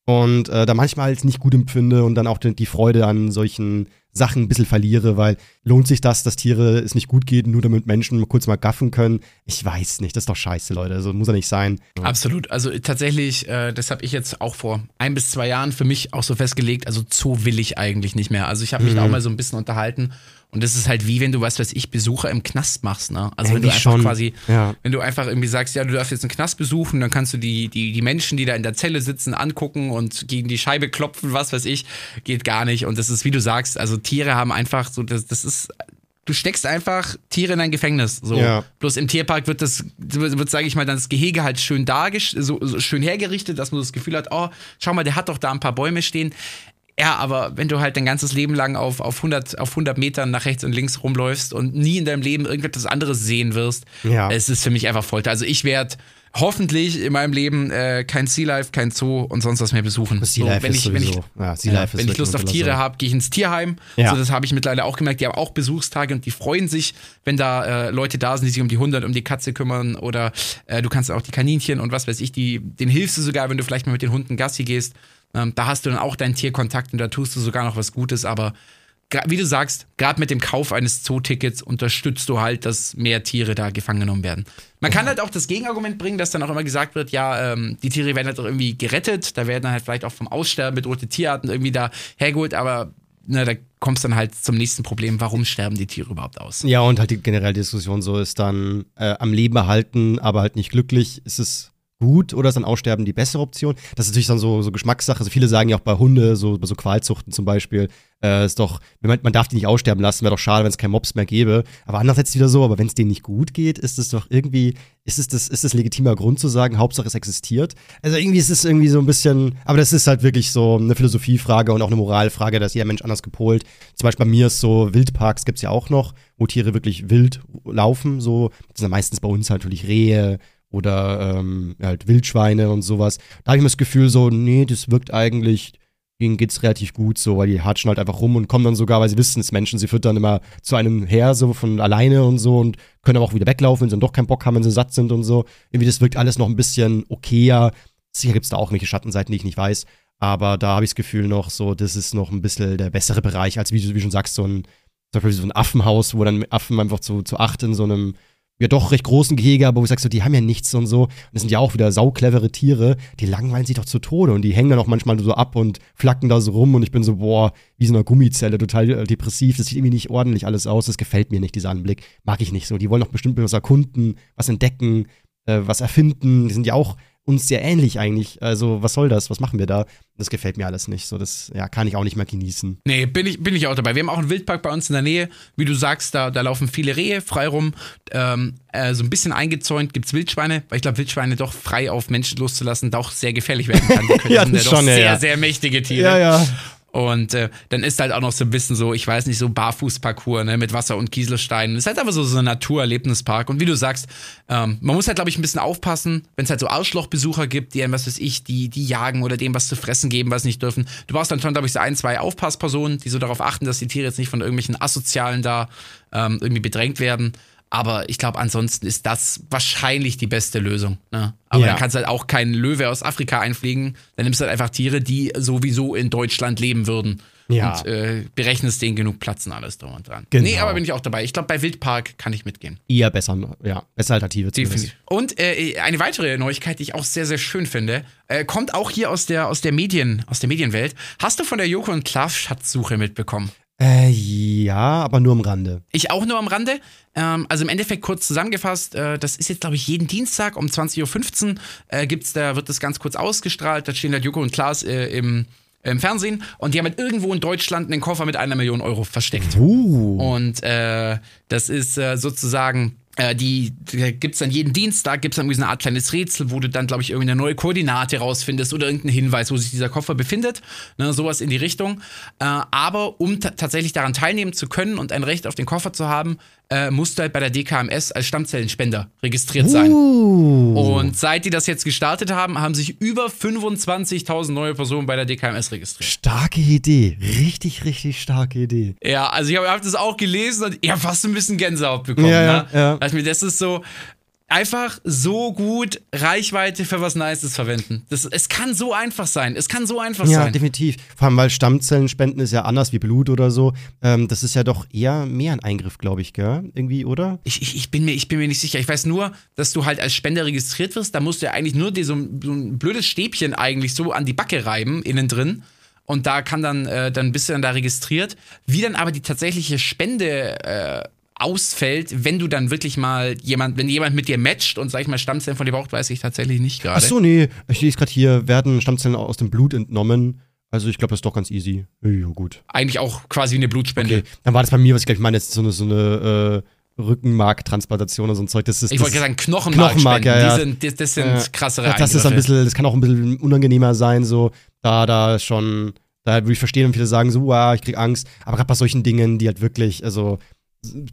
Und äh, da manchmal es nicht gut empfinde und dann auch die, die Freude an solchen Sachen ein bisschen verliere, weil lohnt sich das, dass Tiere es nicht gut geht, nur damit Menschen kurz mal gaffen können? Ich weiß nicht, das ist doch scheiße, Leute. So also, muss er nicht sein. Absolut. Also tatsächlich, äh, das habe ich jetzt auch vor ein bis zwei Jahren für mich auch so festgelegt. Also Zoo will ich eigentlich nicht mehr. Also ich habe mich mhm. da auch mal so ein bisschen unterhalten und das ist halt wie wenn du, was weiß ich, Besucher im Knast machst, ne? Also wenn du einfach schon. quasi, ja. wenn du einfach irgendwie sagst, ja, du darfst jetzt einen Knast besuchen, dann kannst du die, die, die Menschen, die da in der Zelle sitzen, angucken und gegen die Scheibe klopfen, was weiß ich, geht gar nicht. Und das ist, wie du sagst, also Tiere haben einfach so, das, das ist du steckst einfach Tiere in ein Gefängnis. So. Ja. Bloß im Tierpark wird das, wird, sage ich mal, dann das Gehege halt schön dargestellt, so, so, schön hergerichtet, dass man das Gefühl hat, oh, schau mal, der hat doch da ein paar Bäume stehen. Ja, aber wenn du halt dein ganzes Leben lang auf, auf, 100, auf 100 Metern nach rechts und links rumläufst und nie in deinem Leben irgendetwas anderes sehen wirst, ja. es ist für mich einfach Folter. Also ich werde hoffentlich in meinem Leben äh, kein Sea Life, kein Zoo und sonst was mehr besuchen. Sea Life so, wenn, ist ich, wenn ich, ja, sea Life ja, wenn ich Lust auf Tiere habe, gehe ich ins Tierheim. Ja. So, das habe ich mittlerweile auch gemerkt. Die haben auch Besuchstage und die freuen sich, wenn da äh, Leute da sind, die sich um die Hund um die Katze kümmern oder äh, du kannst auch die Kaninchen und was weiß ich, die, denen hilfst du sogar, wenn du vielleicht mal mit den Hunden Gassi gehst. Ähm, da hast du dann auch deinen Tierkontakt und da tust du sogar noch was Gutes, aber wie du sagst, gerade mit dem Kauf eines Zootickets unterstützt du halt, dass mehr Tiere da gefangen genommen werden. Man kann halt auch das Gegenargument bringen, dass dann auch immer gesagt wird, ja, ähm, die Tiere werden halt auch irgendwie gerettet, da werden dann halt vielleicht auch vom Aussterben bedrohte Tierarten irgendwie da hergeholt, aber na, da kommst dann halt zum nächsten Problem, warum sterben die Tiere überhaupt aus? Ja, und halt die generelle Diskussion so ist dann äh, am Leben erhalten, aber halt nicht glücklich. Ist es gut oder ist dann Aussterben die bessere Option? Das ist natürlich dann so, so Geschmackssache. Also viele sagen ja auch bei Hunde, so bei so Qualzuchten zum Beispiel, äh, ist doch, man, man darf die nicht aussterben lassen, wäre doch schade, wenn es keinen Mops mehr gäbe. Aber andererseits wieder so, aber wenn es denen nicht gut geht, ist es doch irgendwie, ist es das, ist das legitimer Grund zu sagen, Hauptsache es existiert? Also irgendwie ist es irgendwie so ein bisschen, aber das ist halt wirklich so eine Philosophiefrage und auch eine Moralfrage, dass jeder Mensch anders gepolt. Zum Beispiel bei mir ist so, Wildparks gibt es ja auch noch, wo Tiere wirklich wild laufen, so. Das sind ja meistens bei uns halt natürlich Rehe, oder ähm, halt Wildschweine und sowas. Da habe ich mir das Gefühl so, nee, das wirkt eigentlich, ihnen geht's relativ gut so, weil die hatschen halt einfach rum und kommen dann sogar, weil sie wissen, es Menschen, sie füttern immer zu einem her so von alleine und so und können aber auch wieder weglaufen, wenn sie dann doch keinen Bock haben, wenn sie satt sind und so. Irgendwie das wirkt alles noch ein bisschen okayer. Sicher gibt's da auch welche Schattenseiten, die ich nicht weiß. Aber da habe ich das Gefühl noch so, das ist noch ein bisschen der bessere Bereich, als wie du wie schon sagst, so ein, zum Beispiel so ein Affenhaus, wo dann Affen einfach zu, zu acht in so einem ja doch recht großen Gehege, aber wo du sagst, so, die haben ja nichts und so. Und das sind ja auch wieder sauclevere Tiere, die langweilen sich doch zu Tode und die hängen dann auch manchmal so ab und flacken da so rum und ich bin so, boah, wie so eine Gummizelle, total äh, depressiv. Das sieht irgendwie nicht ordentlich alles aus, das gefällt mir nicht, dieser Anblick. Mag ich nicht so. Die wollen doch bestimmt was erkunden, was entdecken, äh, was erfinden. Die sind ja auch uns sehr ähnlich eigentlich. Also, was soll das? Was machen wir da? Das gefällt mir alles nicht. So, das ja, kann ich auch nicht mehr genießen. Nee, bin ich, bin ich auch dabei. Wir haben auch einen Wildpark bei uns in der Nähe. Wie du sagst, da, da laufen viele Rehe frei rum. Ähm, äh, so ein bisschen eingezäunt gibt es Wildschweine, weil ich glaube, Wildschweine doch frei auf Menschen loszulassen doch sehr gefährlich werden kann. Die *laughs* können ja, das sind ja schon, doch sehr, ja. sehr mächtige Tiere. Ja, ja. Und äh, dann ist halt auch noch so ein bisschen so, ich weiß nicht, so Barfußparcours ne, mit Wasser und Kieselsteinen. Ist halt einfach so, so ein Naturerlebnispark. Und wie du sagst, ähm, man muss halt, glaube ich, ein bisschen aufpassen, wenn es halt so Arschlochbesucher gibt, die, was weiß ich, die, die jagen oder dem was zu fressen geben, was nicht dürfen. Du brauchst dann schon, glaube ich, so ein, zwei Aufpasspersonen, die so darauf achten, dass die Tiere jetzt nicht von irgendwelchen Asozialen da ähm, irgendwie bedrängt werden. Aber ich glaube, ansonsten ist das wahrscheinlich die beste Lösung. Ne? Aber ja. dann kannst du halt auch keinen Löwe aus Afrika einfliegen. Dann nimmst du halt einfach Tiere, die sowieso in Deutschland leben würden. Ja. Und äh, berechnest denen genug Platz und alles drum und dran. Genau. Nee, aber bin ich auch dabei. Ich glaube, bei Wildpark kann ich mitgehen. Eher besser, ja. Bessere Alternative Definitiv. Und äh, eine weitere Neuigkeit, die ich auch sehr, sehr schön finde, äh, kommt auch hier aus der, aus der Medien, aus der Medienwelt. Hast du von der Joko und Klaas Schatzsuche mitbekommen? Äh, ja, aber nur am Rande. Ich auch nur am Rande. Ähm, also im Endeffekt kurz zusammengefasst, äh, das ist jetzt, glaube ich, jeden Dienstag um 20.15 Uhr äh, gibt's, da wird das ganz kurz ausgestrahlt. Da stehen halt Joko und Klaas äh, im, im Fernsehen und die haben halt irgendwo in Deutschland einen Koffer mit einer Million Euro versteckt. Uh. Und äh, das ist äh, sozusagen äh, die, die gibt es dann jeden Dienstag, gibt es dann irgendwie so eine Art kleines Rätsel, wo du dann, glaube ich, irgendeine neue Koordinate rausfindest oder irgendeinen Hinweis, wo sich dieser Koffer befindet. Ne, sowas in die Richtung. Äh, aber um tatsächlich daran teilnehmen zu können und ein Recht auf den Koffer zu haben, äh, musst du halt bei der DKMS als Stammzellenspender registriert sein. Uh. Und seit die das jetzt gestartet haben, haben sich über 25.000 neue Personen bei der DKMS registriert. Starke Idee. Richtig, richtig starke Idee. Ja, also ich habe hab das auch gelesen und ich habe fast ein bisschen Gänsehaut bekommen. Ja, ne? ja. Also das ist so, einfach so gut Reichweite für was Nices verwenden. Das, es kann so einfach sein. Es kann so einfach Ja, sein. definitiv. Vor allem, weil Stammzellenspenden ist ja anders wie Blut oder so. Ähm, das ist ja doch eher mehr ein Eingriff, glaube ich, gell? Irgendwie, oder? Ich, ich, ich, bin mir, ich bin mir nicht sicher. Ich weiß nur, dass du halt als Spender registriert wirst. Da musst du ja eigentlich nur dir so, ein- so ein blödes Stäbchen eigentlich so an die Backe reiben, innen drin. Und da kann dann, äh, dann bist du dann da registriert. Wie dann aber die tatsächliche Spende äh, ausfällt, wenn du dann wirklich mal jemand, wenn jemand mit dir matcht und sag ich mal Stammzellen von dir braucht, weiß ich tatsächlich nicht gerade. Ach so, nee. Ich lese gerade hier, werden Stammzellen aus dem Blut entnommen. Also ich glaube, das ist doch ganz easy. Ja, gut. Eigentlich auch quasi eine Blutspende. Okay. Dann war das bei mir, was ich glaube, ich meine, jetzt so eine, so eine äh, Rückenmarktransplantation oder so ein Zeug. Das ist, Ich wollte gerade sagen, Knochenmark, Knochenmark, ja, ja. Die sind, das, das sind Ja. krassere das, das ist ein bisschen, das kann auch ein bisschen unangenehmer sein, so, da, da schon, da würde ich verstehen, wenn viele sagen, so, ah, ich krieg Angst. Aber gerade bei solchen Dingen, die halt wirklich, also,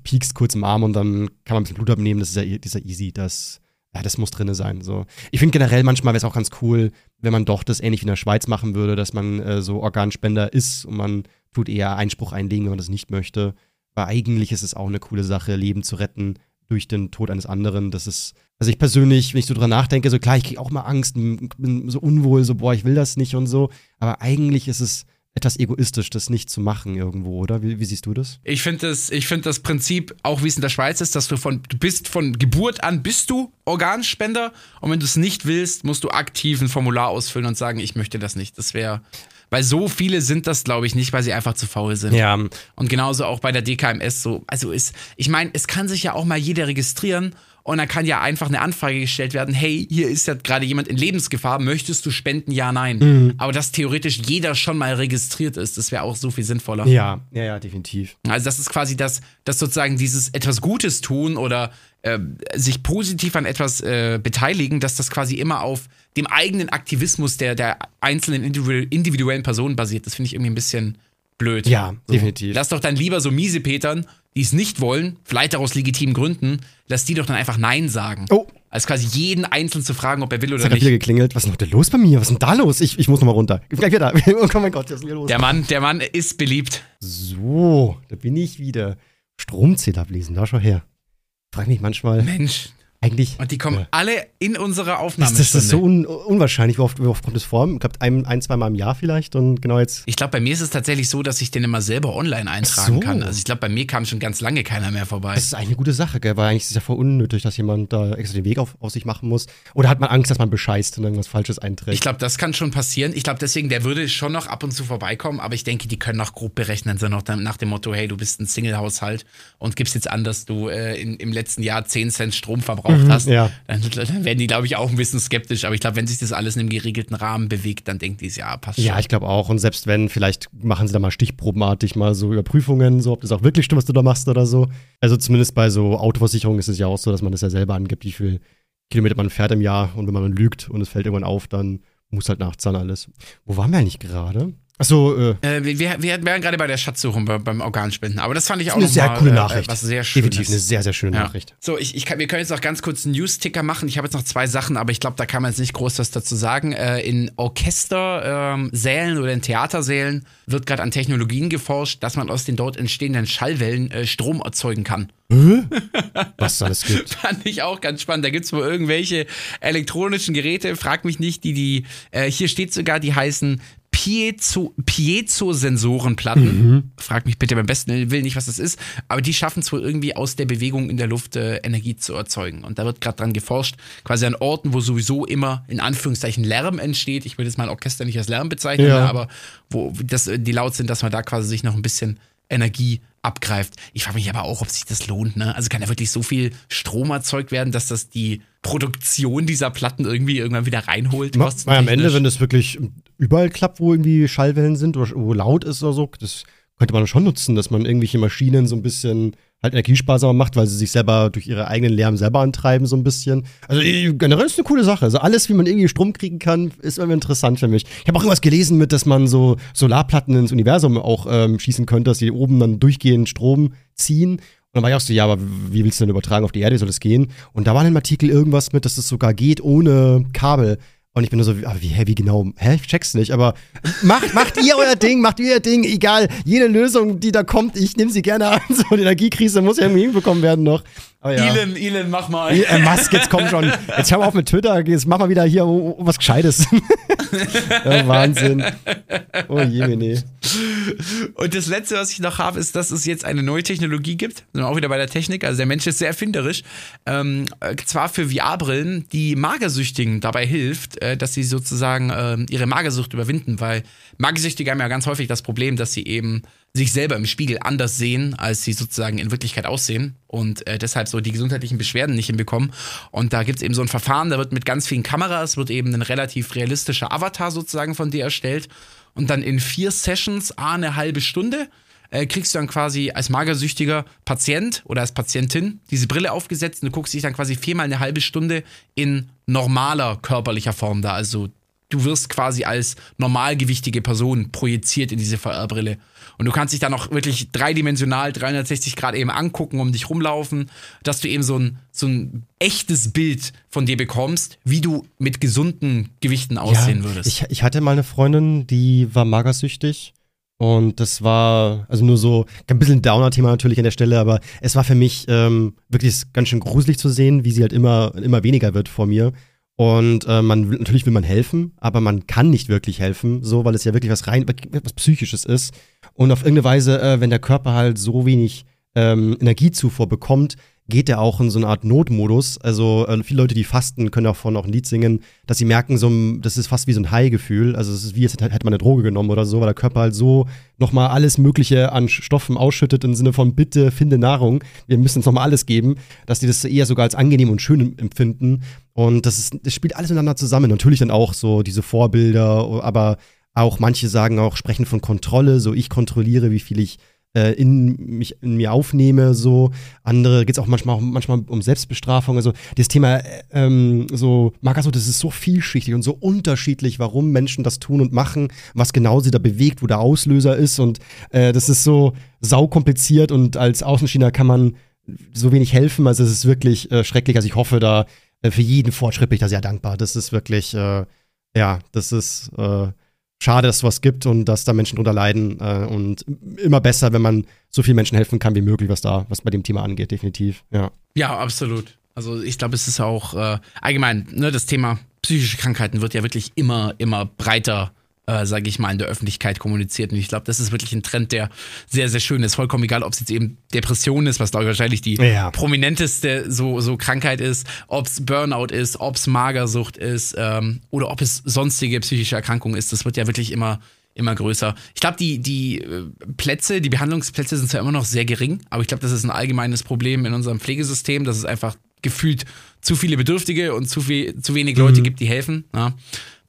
piekst kurz im Arm und dann kann man ein bisschen Blut abnehmen, das ist ja, das ist ja easy, das, ja, das muss drinne sein, so. Ich finde generell manchmal wäre es auch ganz cool, wenn man doch das ähnlich wie in der Schweiz machen würde, dass man äh, so Organspender ist und man tut eher Einspruch einlegen, wenn man das nicht möchte. Weil eigentlich ist es auch eine coole Sache, Leben zu retten durch den Tod eines anderen. Das ist, also ich persönlich, wenn ich so drüber nachdenke, so klar, ich kriege auch mal Angst, bin so unwohl, so boah, ich will das nicht und so. Aber eigentlich ist es etwas egoistisch, das nicht zu machen irgendwo, oder? Wie, wie siehst du das? Ich finde das, ich find das Prinzip, auch wie es in der Schweiz ist, dass du von, du bist von Geburt an bist du Organspender und wenn du es nicht willst, musst du aktiv ein Formular ausfüllen und sagen, ich möchte das nicht. Das wäre, weil so viele sind das, glaube ich, nicht, weil sie einfach zu faul sind. Ja, Und genauso auch bei der DKMS so. Also ist, ich meine, es kann sich ja auch mal jeder registrieren und dann kann ja einfach eine Anfrage gestellt werden, hey, hier ist ja gerade jemand in Lebensgefahr, möchtest du spenden? Ja, nein. Aber dass theoretisch jeder schon mal registriert ist, das wäre auch so viel sinnvoller. ja, ja, ja, definitiv. Also das ist quasi das, das sozusagen dieses etwas Gutes tun oder äh, sich positiv an etwas äh, beteiligen, dass das quasi immer auf dem eigenen Aktivismus der, der einzelnen individu individuellen Personen basiert. Das finde ich irgendwie ein bisschen blöd. Ja, definitiv. Lass doch dann lieber so Miesepetern, die es nicht wollen, vielleicht auch aus legitimen Gründen, lass die doch dann einfach Nein sagen. Oh. Als quasi jeden Einzelnen zu fragen, ob er will oder hat grad wieder nicht. geklingelt. Was ist noch denn los bei mir? Was ist denn da los? Ich, ich muss noch mal runter. Gleich wieder. *laughs* Oh mein Gott, was ist denn hier los? Der Mann, der Mann ist beliebt. So, da bin ich wieder. Stromzähler ablesen, da schau her. Frag mich manchmal, Mensch. Eigentlich. Und die kommen Ja. alle in unserer Das, Aufnahmestunde. das ist so un unwahrscheinlich. Wie oft, wie oft kommt es vor? Ich glaube, ein, ein, zwei Mal im Jahr vielleicht. Und genau jetzt. Ich glaube, bei mir ist es tatsächlich so, dass ich den immer selber online eintragen so. kann. Also ich glaube, bei mir kam schon ganz lange keiner mehr vorbei. Das ist eigentlich eine gute Sache, gell? Weil eigentlich ist es ja voll unnötig, dass jemand da extra den Weg auf, auf sich machen muss. Oder hat man Angst, dass man bescheißt und irgendwas Falsches einträgt? Ich glaube, das kann schon passieren. Ich glaube, deswegen, der würde schon noch ab und zu vorbeikommen, aber ich denke, die können noch grob berechnen, so noch nach dem Motto, hey, du bist ein Single-Haushalt und gibst jetzt an, dass du äh, in, im letzten Jahr 10 Cent Strom verbraucht hast. Mhm, ja. Dann, dann werden die, glaube ich, auch ein bisschen skeptisch. Aber ich glaube, wenn sich das alles in einem geregelten Rahmen bewegt, dann denkt die es, ja, passt ja, schon. ich glaube auch. Und selbst wenn, vielleicht machen sie da mal stichprobenartig mal so Überprüfungen, so ob das auch wirklich stimmt, was du da machst oder so. Also zumindest bei so Autoversicherungen ist es ja auch so, dass man das ja selber angibt, wie viel Kilometer man fährt im Jahr. Und wenn man dann lügt und es fällt irgendwann auf, dann muss halt nachzahlen alles. Wo waren wir eigentlich gerade? Achso, äh, Äh, wir, wir, wir wären gerade bei der Schatzsuchung bei, beim Organspenden, aber das fand ich auch eine sehr mal, coole äh, Nachricht. Was sehr schönes. Definitiv eine sehr, sehr schöne Ja. Nachricht. So, ich, ich kann, wir können jetzt noch ganz kurz einen News-Ticker machen. Ich habe jetzt noch zwei Sachen, aber ich glaube, da kann man jetzt nicht groß was dazu sagen. Äh, in Orchestersälen oder in Theatersälen wird gerade an Technologien geforscht, dass man aus den dort entstehenden Schallwellen äh, Strom erzeugen kann. Was es alles gibt. *laughs* Fand ich auch ganz spannend. Da gibt's wohl irgendwelche elektronischen Geräte, frag mich nicht, die die, äh, hier steht sogar, die heißen Piezo, Piezo-Sensorenplatten. Frag mich bitte beim besten Willen nicht, was das ist, aber die schaffen es wohl irgendwie aus der Bewegung in der Luft äh, Energie zu erzeugen. Und da wird gerade dran geforscht, quasi an Orten, wo sowieso immer in Anführungszeichen Lärm entsteht. Ich würde jetzt mal ein Orchester nicht als Lärm bezeichnen, Ja. aber wo das, äh, die laut sind, dass man da quasi sich noch ein bisschen Energie abgreift. Ich frage mich aber auch, ob sich das lohnt. Ne? Also kann da wirklich so viel Strom erzeugt werden, dass das die Produktion dieser Platten irgendwie irgendwann wieder reinholt? Weil am? Ende, wenn das wirklich überall klappt, wo irgendwie Schallwellen sind oder wo laut ist oder so, das könnte man schon nutzen, dass man irgendwelche Maschinen so ein bisschen halt energiesparsamer macht, weil sie sich selber durch ihre eigenen Lärm selber antreiben, so ein bisschen. Also äh, generell ist eine coole Sache. Also alles, wie man irgendwie Strom kriegen kann, ist immer interessant für mich. Ich habe auch irgendwas gelesen mit, dass man so Solarplatten ins Universum auch ähm, schießen könnte, dass die oben dann durchgehend Strom ziehen. Und dann war ich auch so, ja, aber wie willst du denn übertragen auf die Erde, soll das gehen? Und da war in einem Artikel irgendwas mit, dass es sogar geht ohne Kabel. Und ich bin nur so, aber wie, hä, wie genau? Hä, ich check's nicht, aber macht, macht ihr euer Ding, macht ihr euer Ding, egal. Jede Lösung, die da kommt, ich nehme sie gerne an. So, die Energiekrise muss ja irgendwie hinbekommen werden noch. Aber ja. Elon, Elon, mach mal. Äh, Musk, jetzt komm schon. Jetzt hör mal auf mit Twitter, jetzt mach mal wieder hier was Gescheites. *laughs* ja, Wahnsinn. Oh je, nee. Und das Letzte, was ich noch habe, ist, dass es jetzt eine neue Technologie gibt. Sind wir auch wieder bei der Technik. Also der Mensch ist sehr erfinderisch. Ähm, äh, zwar für VR-Brillen, die Magersüchtigen dabei hilft, äh, dass sie sozusagen äh, ihre Magersucht überwinden, weil Magersüchtige haben ja ganz häufig das Problem, dass sie eben sich selber im Spiegel anders sehen, als sie sozusagen in Wirklichkeit aussehen und äh, deshalb so die gesundheitlichen Beschwerden nicht hinbekommen. Und da gibt es eben so ein Verfahren, da wird mit ganz vielen Kameras, wird eben ein relativ realistischer Avatar sozusagen von dir erstellt und dann in vier Sessions, a eine halbe Stunde, äh, kriegst du dann quasi als magersüchtiger Patient oder als Patientin diese Brille aufgesetzt und du guckst dich dann quasi viermal eine halbe Stunde in normaler körperlicher Form da. Also du wirst quasi als normalgewichtige Person projiziert in diese VR-Brille. Und du kannst dich dann auch wirklich dreidimensional 360 Grad eben angucken, um dich rumlaufen, dass du eben so ein, so ein echtes Bild von dir bekommst, wie du mit gesunden Gewichten aussehen ja, würdest. Ich, ich hatte mal eine Freundin, die war magersüchtig. Und das war, also nur so, ein bisschen ein Downer-Thema natürlich an der Stelle, aber es war für mich ähm, wirklich ganz schön gruselig zu sehen, wie sie halt immer, immer weniger wird vor mir. Und äh, man natürlich will man helfen, aber man kann nicht wirklich helfen, so weil es ja wirklich was rein was psychisches ist. Und auf irgendeine Weise, äh, wenn der Körper halt so wenig ähm, Energiezufuhr bekommt, geht er auch in so eine Art Notmodus. Also äh, viele Leute, die fasten, können davon auch ein Lied singen, dass sie merken, so, das ist fast wie so ein High-Gefühl. Also es ist wie, als hätte man eine Droge genommen oder so, weil der Körper halt so nochmal alles Mögliche an Stoffen ausschüttet im Sinne von bitte finde Nahrung, wir müssen uns nochmal alles geben, dass die das eher sogar als angenehm und schön empfinden. Und das, ist, das spielt alles miteinander zusammen. Natürlich dann auch so diese Vorbilder, aber auch manche sagen auch, sprechen von Kontrolle, so ich kontrolliere, wie viel ich äh, in, mich, in mir aufnehme, so. Andere geht es auch manchmal, manchmal um Selbstbestrafung. Also das Thema äh, ähm, so, Markus, das ist so vielschichtig und so unterschiedlich, warum Menschen das tun und machen, was genau sie da bewegt, wo der Auslöser ist. Und äh, das ist so saukompliziert und als Außenschiener kann man so wenig helfen. Also es ist wirklich äh, schrecklich. Also ich hoffe da für jeden Fortschritt bin ich da sehr dankbar. Das ist wirklich, äh, ja, das ist äh, schade, dass es was gibt und dass da Menschen drunter leiden. Äh, und immer besser, wenn man so vielen Menschen helfen kann wie möglich, was da, was bei dem Thema angeht, definitiv. Ja, ja absolut. Also ich glaube, es ist auch äh, allgemein, ne, das Thema psychische Krankheiten wird ja wirklich immer, immer breiter äh, sage ich mal, in der Öffentlichkeit kommuniziert. Und ich glaube, das ist wirklich ein Trend, der sehr, sehr schön ist. Vollkommen egal, ob es jetzt eben Depression ist, was glaube ich wahrscheinlich die ja. prominenteste so, so Krankheit ist, ob es Burnout ist, ob es Magersucht ist ähm, oder ob es sonstige psychische Erkrankungen ist. Das wird ja wirklich immer immer größer. Ich glaube, die, die äh, Plätze, die Behandlungsplätze sind zwar immer noch sehr gering, aber ich glaube, das ist ein allgemeines Problem in unserem Pflegesystem, dass es einfach gefühlt zu viele Bedürftige und zu, viel, zu wenig Leute mhm. gibt, die helfen. Ja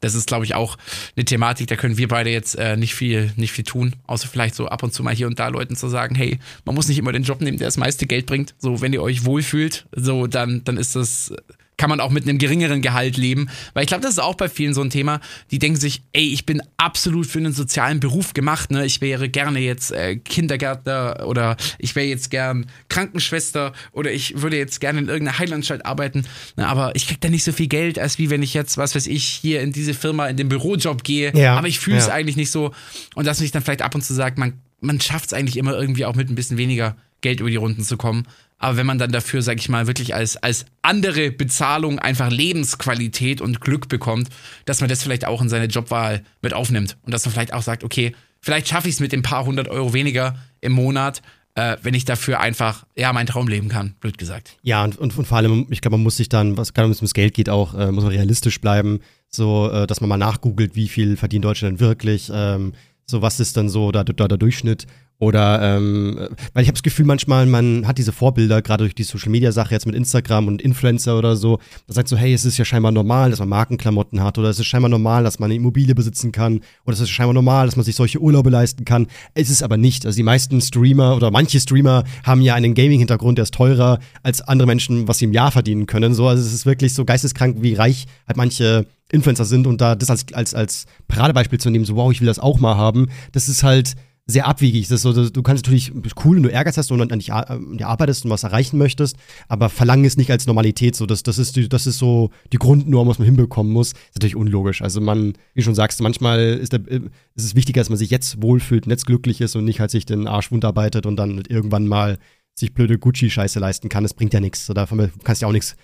das ist, glaube ich, auch eine Thematik, da können wir beide jetzt äh, nicht viel, nicht viel tun, außer vielleicht so ab und zu mal hier und da Leuten zu sagen, hey, man muss nicht immer den Job nehmen, der das meiste Geld bringt. So, wenn ihr euch wohlfühlt, so, dann, dann ist das kann man auch mit einem geringeren Gehalt leben. Weil ich glaube, das ist auch bei vielen so ein Thema. Die denken sich, ey, ich bin absolut für einen sozialen Beruf gemacht. Ne? Ich wäre gerne jetzt äh, Kindergärtner oder ich wäre jetzt gern Krankenschwester oder ich würde jetzt gerne in irgendeiner Heilanstalt arbeiten. Ne? Aber ich krieg da nicht so viel Geld, als wie wenn ich jetzt, was weiß ich, hier in diese Firma, in den Bürojob gehe. Ja, aber ich fühle es ja. eigentlich nicht so. Und dass man sich dann vielleicht ab und zu sagt, man, man schafft es eigentlich immer irgendwie auch mit ein bisschen weniger Geld über die Runden zu kommen. Aber wenn man dann dafür, sag ich mal, wirklich als, als andere Bezahlung einfach Lebensqualität und Glück bekommt, dass man das vielleicht auch in seine Jobwahl mit aufnimmt. Und dass man vielleicht auch sagt, okay, vielleicht schaffe ich es mit ein paar hundert Euro weniger im Monat, äh, wenn ich dafür einfach, ja, meinen Traum leben kann, blöd gesagt. Ja, und, und, und vor allem, ich glaube, man muss sich dann, was gerade ums Geld geht, auch, äh, muss man realistisch bleiben, so, äh, dass man mal nachgoogelt, wie viel verdient Deutschland wirklich, ähm, so was ist dann so da, da der Durchschnitt oder ähm, weil ich habe das Gefühl, manchmal, man hat diese Vorbilder, gerade durch die Social Media Sache jetzt mit Instagram und Influencer oder so, da sagt so, hey, es ist ja scheinbar normal, dass man Markenklamotten hat, oder es ist scheinbar normal, dass man eine Immobilie besitzen kann, oder es ist scheinbar normal, dass man sich solche Urlaube leisten kann. Es ist aber nicht. Also die meisten Streamer oder manche Streamer haben ja einen Gaming-Hintergrund, der ist teurer als andere Menschen, was sie im Jahr verdienen können. So, also es ist wirklich so geisteskrank, wie reich halt manche Influencer sind und da das als, als, als Paradebeispiel zu nehmen, so wow, ich will das auch mal haben, das ist halt sehr abwegig. Das so, du kannst natürlich cool, wenn du Ehrgeiz hast und an dich arbeitest und was erreichen möchtest, aber verlangen es nicht als Normalität. So, das, das, ist die, das ist so die Grundnorm, was man hinbekommen muss. Das ist natürlich unlogisch. Also man, wie schon sagst, manchmal ist, der, ist es wichtiger, dass man sich jetzt wohlfühlt und jetzt glücklich ist und nicht halt sich den Arsch wundarbeitet und dann irgendwann mal sich blöde Gucci-Scheiße leisten kann. Das bringt ja nichts. So, davon kannst du ja auch nichts,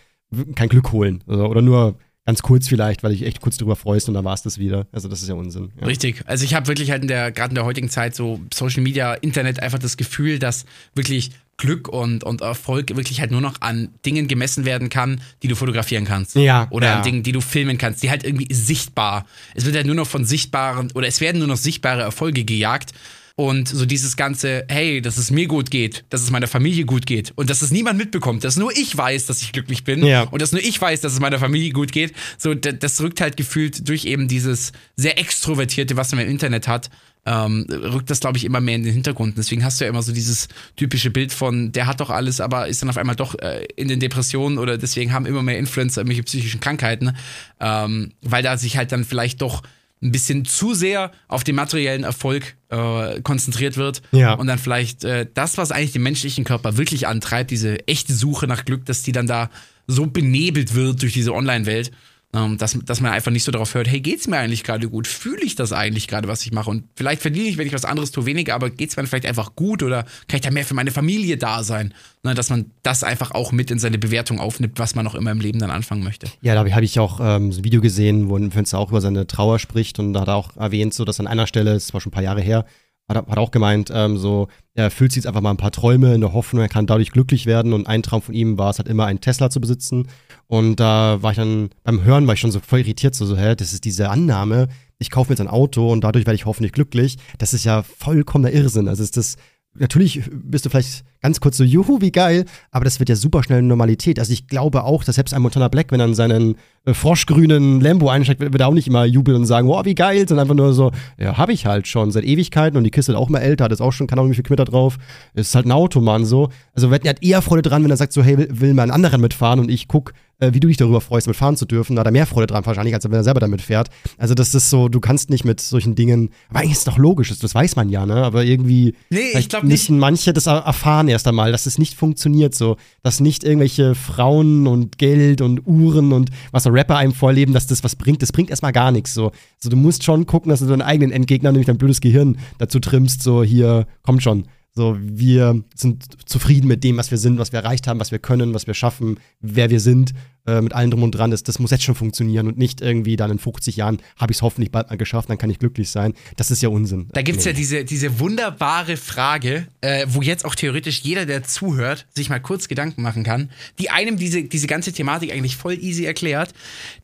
kein Glück holen. Also, oder nur ganz kurz vielleicht, weil ich echt kurz drüber freust und dann war es das wieder. Also das ist ja Unsinn. Ja. Richtig. Also ich habe wirklich halt in der, gerade in der heutigen Zeit so Social Media, Internet einfach das Gefühl, dass wirklich Glück und, und Erfolg wirklich halt nur noch an Dingen gemessen werden kann, die du fotografieren kannst. Ja. Oder ja. an Dingen, die du filmen kannst, die halt irgendwie sichtbar. Es wird halt nur noch von sichtbaren, oder es werden nur noch sichtbare Erfolge gejagt. Und so dieses ganze, hey, dass es mir gut geht, dass es meiner Familie gut geht und dass es niemand mitbekommt, dass nur ich weiß, dass ich glücklich bin ja. und dass nur ich weiß, dass es meiner Familie gut geht, so das rückt halt gefühlt durch eben dieses sehr extrovertierte, was man im Internet hat, ähm, rückt das, glaube ich, immer mehr in den Hintergrund. Deswegen hast du ja immer so dieses typische Bild von, der hat doch alles, aber ist dann auf einmal doch äh, in den Depressionen oder deswegen haben immer mehr Influencer irgendwelche psychischen Krankheiten, ähm, weil da sich halt dann vielleicht doch ein bisschen zu sehr auf den materiellen Erfolg äh, konzentriert wird ja. und dann vielleicht äh, das, was eigentlich den menschlichen Körper wirklich antreibt, diese echte Suche nach Glück, dass die dann da so benebelt wird durch diese Online-Welt, ähm, dass, dass man einfach nicht so darauf hört, hey, geht's mir eigentlich gerade gut? Fühle ich das eigentlich gerade, was ich mache? Und vielleicht verdiene ich, wenn ich was anderes tue, weniger, aber geht's mir vielleicht einfach gut oder kann ich da mehr für meine Familie da sein? Ne, dass man das einfach auch mit in seine Bewertung aufnimmt, was man auch immer im Leben dann anfangen möchte. Ja, da habe ich auch ähm, so ein Video gesehen, wo ein Fenster auch über seine Trauer spricht und da hat er auch erwähnt, so dass an einer Stelle, das war schon ein paar Jahre her, hat, hat auch gemeint, ähm, so, er fühlt sich jetzt einfach mal ein paar Träume in der Hoffnung, er kann dadurch glücklich werden. Und ein Traum von ihm war es halt immer, einen Tesla zu besitzen. Und da war ich dann, beim Hören war ich schon so voll irritiert, so, so hä, das ist diese Annahme, ich kaufe mir jetzt ein Auto und dadurch werde ich hoffentlich glücklich. Das ist ja vollkommener Irrsinn. Also ist das, natürlich bist du vielleicht ganz kurz so, juhu, wie geil, aber das wird ja super schnell Normalität. Also ich glaube auch, dass selbst ein Montana Black, wenn er in seinen äh, froschgrünen Lambo einsteigt, wird, er auch nicht immer jubeln und sagen, wow, wie geil, sondern einfach nur so, ja, habe ich halt schon seit Ewigkeiten und die Kiste ist auch mal älter, hat es auch schon, kann auch nicht viel Quitter drauf, ist halt ein Automann so. Also er hat eher Freude dran, wenn er sagt so, hey, will, will mal einen anderen mitfahren und ich guck, äh, wie du dich darüber freust, damit fahren zu dürfen, da hat er mehr Freude dran wahrscheinlich, als wenn er selber damit fährt. Also das ist so, du kannst nicht mit solchen Dingen, aber eigentlich ist es doch logisch, das weiß man ja, ne, aber irgendwie nee, ich glaub müssen manche das erfahren erst einmal, dass es nicht funktioniert so, dass nicht irgendwelche Frauen und Geld und Uhren und was Rapper einem vorleben, dass das was bringt, das bringt erstmal gar nichts so. Also du musst schon gucken, dass du deinen eigenen Endgegner, nämlich dein blödes Gehirn dazu trimmst, so hier, kommt schon. So, wir sind zufrieden mit dem, was wir sind, was wir erreicht haben, was wir können, was wir schaffen, wer wir sind, äh, mit allem drum und dran. Das, das muss jetzt schon funktionieren und nicht irgendwie dann in 50 Jahren habe ich es hoffentlich bald mal geschafft, dann kann ich glücklich sein. Das ist ja Unsinn. Da gibt es ja diese, diese wunderbare Frage, äh, wo jetzt auch theoretisch jeder, der zuhört, sich mal kurz Gedanken machen kann, die einem diese, diese ganze Thematik eigentlich voll easy erklärt.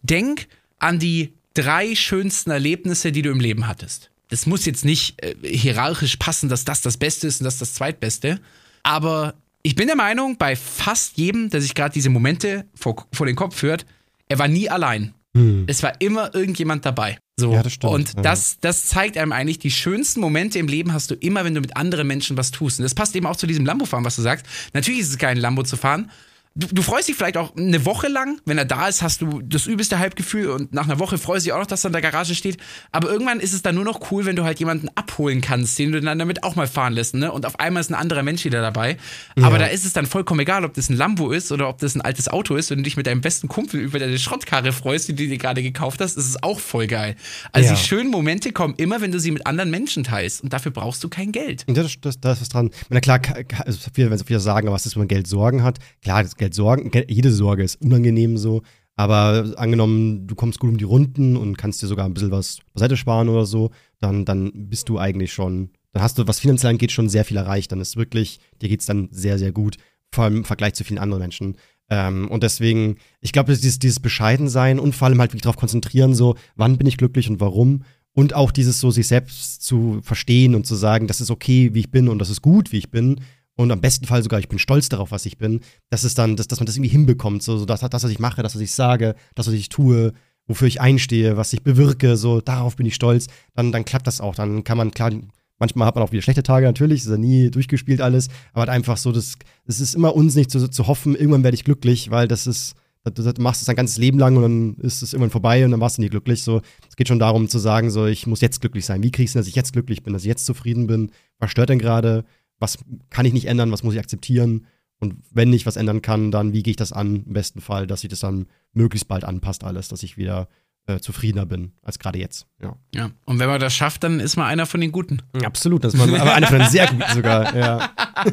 Denk an die drei schönsten Erlebnisse, die du im Leben hattest das muss jetzt nicht äh, hierarchisch passen, dass das das Beste ist und das das Zweitbeste. Aber ich bin der Meinung, bei fast jedem, der sich gerade diese Momente vor, vor den Kopf führt, er war nie allein. Hm. Es war immer irgendjemand dabei. So. Ja, das stimmt. Und das, das zeigt einem eigentlich, die schönsten Momente im Leben hast du immer, wenn du mit anderen Menschen was tust. Und das passt eben auch zu diesem Lambo-Fahren, was du sagst. Natürlich ist es kein Lambo zu fahren, Du, du, freust dich vielleicht auch eine Woche lang, wenn er da ist, hast du das übelste Halbgefühl und nach einer Woche freust du dich auch noch, dass er in der Garage steht. Aber irgendwann ist es dann nur noch cool, wenn du halt jemanden abholen kannst, den du dann damit auch mal fahren lässt, ne? Und auf einmal ist ein anderer Mensch wieder dabei. Ja. Aber da ist es dann vollkommen egal, ob das ein Lambo ist oder ob das ein altes Auto ist. Wenn du dich mit deinem besten Kumpel über deine Schrottkarre freust, die du dir gerade gekauft hast, ist es auch voll geil. Also ja. die schönen Momente kommen immer, wenn du sie mit anderen Menschen teilst. Und dafür brauchst du kein Geld. Das, das, das ist was dran. Na klar, also viele, wenn sie viele sagen, was ist, wenn man Geld Sorgen hat. Klar, das Geld Sorgen, jede Sorge ist unangenehm so. Aber angenommen, du kommst gut um die Runden und kannst dir sogar ein bisschen was beiseite sparen oder so, dann, dann bist du eigentlich schon, dann hast du, was finanziell angeht, schon sehr viel erreicht. Dann ist wirklich, dir geht es dann sehr, sehr gut. Vor allem im Vergleich zu vielen anderen Menschen. Ähm, und deswegen, ich glaube, dieses, dieses Bescheidensein und vor allem halt wirklich darauf konzentrieren, so, wann bin ich glücklich und warum. Und auch dieses so, sich selbst zu verstehen und zu sagen, das ist okay, wie ich bin und das ist gut, wie ich bin und am besten Fall sogar, ich bin stolz darauf, was ich bin, das ist dann, dass, dass man das irgendwie hinbekommt, so, so das, das, was ich mache, das, was ich sage, das, was ich tue, wofür ich einstehe, was ich bewirke, so, darauf bin ich stolz, dann, dann klappt das auch, dann kann man, klar, manchmal hat man auch wieder schlechte Tage, natürlich, ist ja nie durchgespielt alles, aber halt einfach so, das, es ist immer unsinnig zu, zu hoffen, irgendwann werde ich glücklich, weil das ist, Du machst es dein ganzes Leben lang und dann ist es irgendwann vorbei und dann warst du nie glücklich. So, es geht schon darum zu sagen, so, ich muss jetzt glücklich sein. Wie kriegst du, dass ich jetzt glücklich bin, dass ich jetzt zufrieden bin? Was stört denn gerade? Was kann ich nicht ändern? Was muss ich akzeptieren? Und wenn ich was ändern kann, dann wie gehe ich das an? Im besten Fall, dass sich das dann möglichst bald anpasst, alles, dass ich wieder äh, zufriedener bin als gerade jetzt. Ja. ja. Und wenn man das schafft, dann ist man einer von den Guten. Absolut, das ist man, aber einer von den sehr Guten sogar. Ja. *laughs*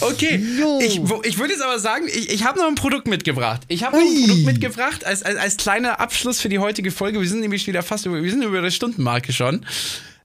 okay, ich, ich würde jetzt aber sagen, ich, ich habe noch ein Produkt mitgebracht. Ich habe noch ein Produkt mitgebracht als, als, als kleiner Abschluss für die heutige Folge. Wir sind nämlich wieder fast über, wir sind über der Stundenmarke schon.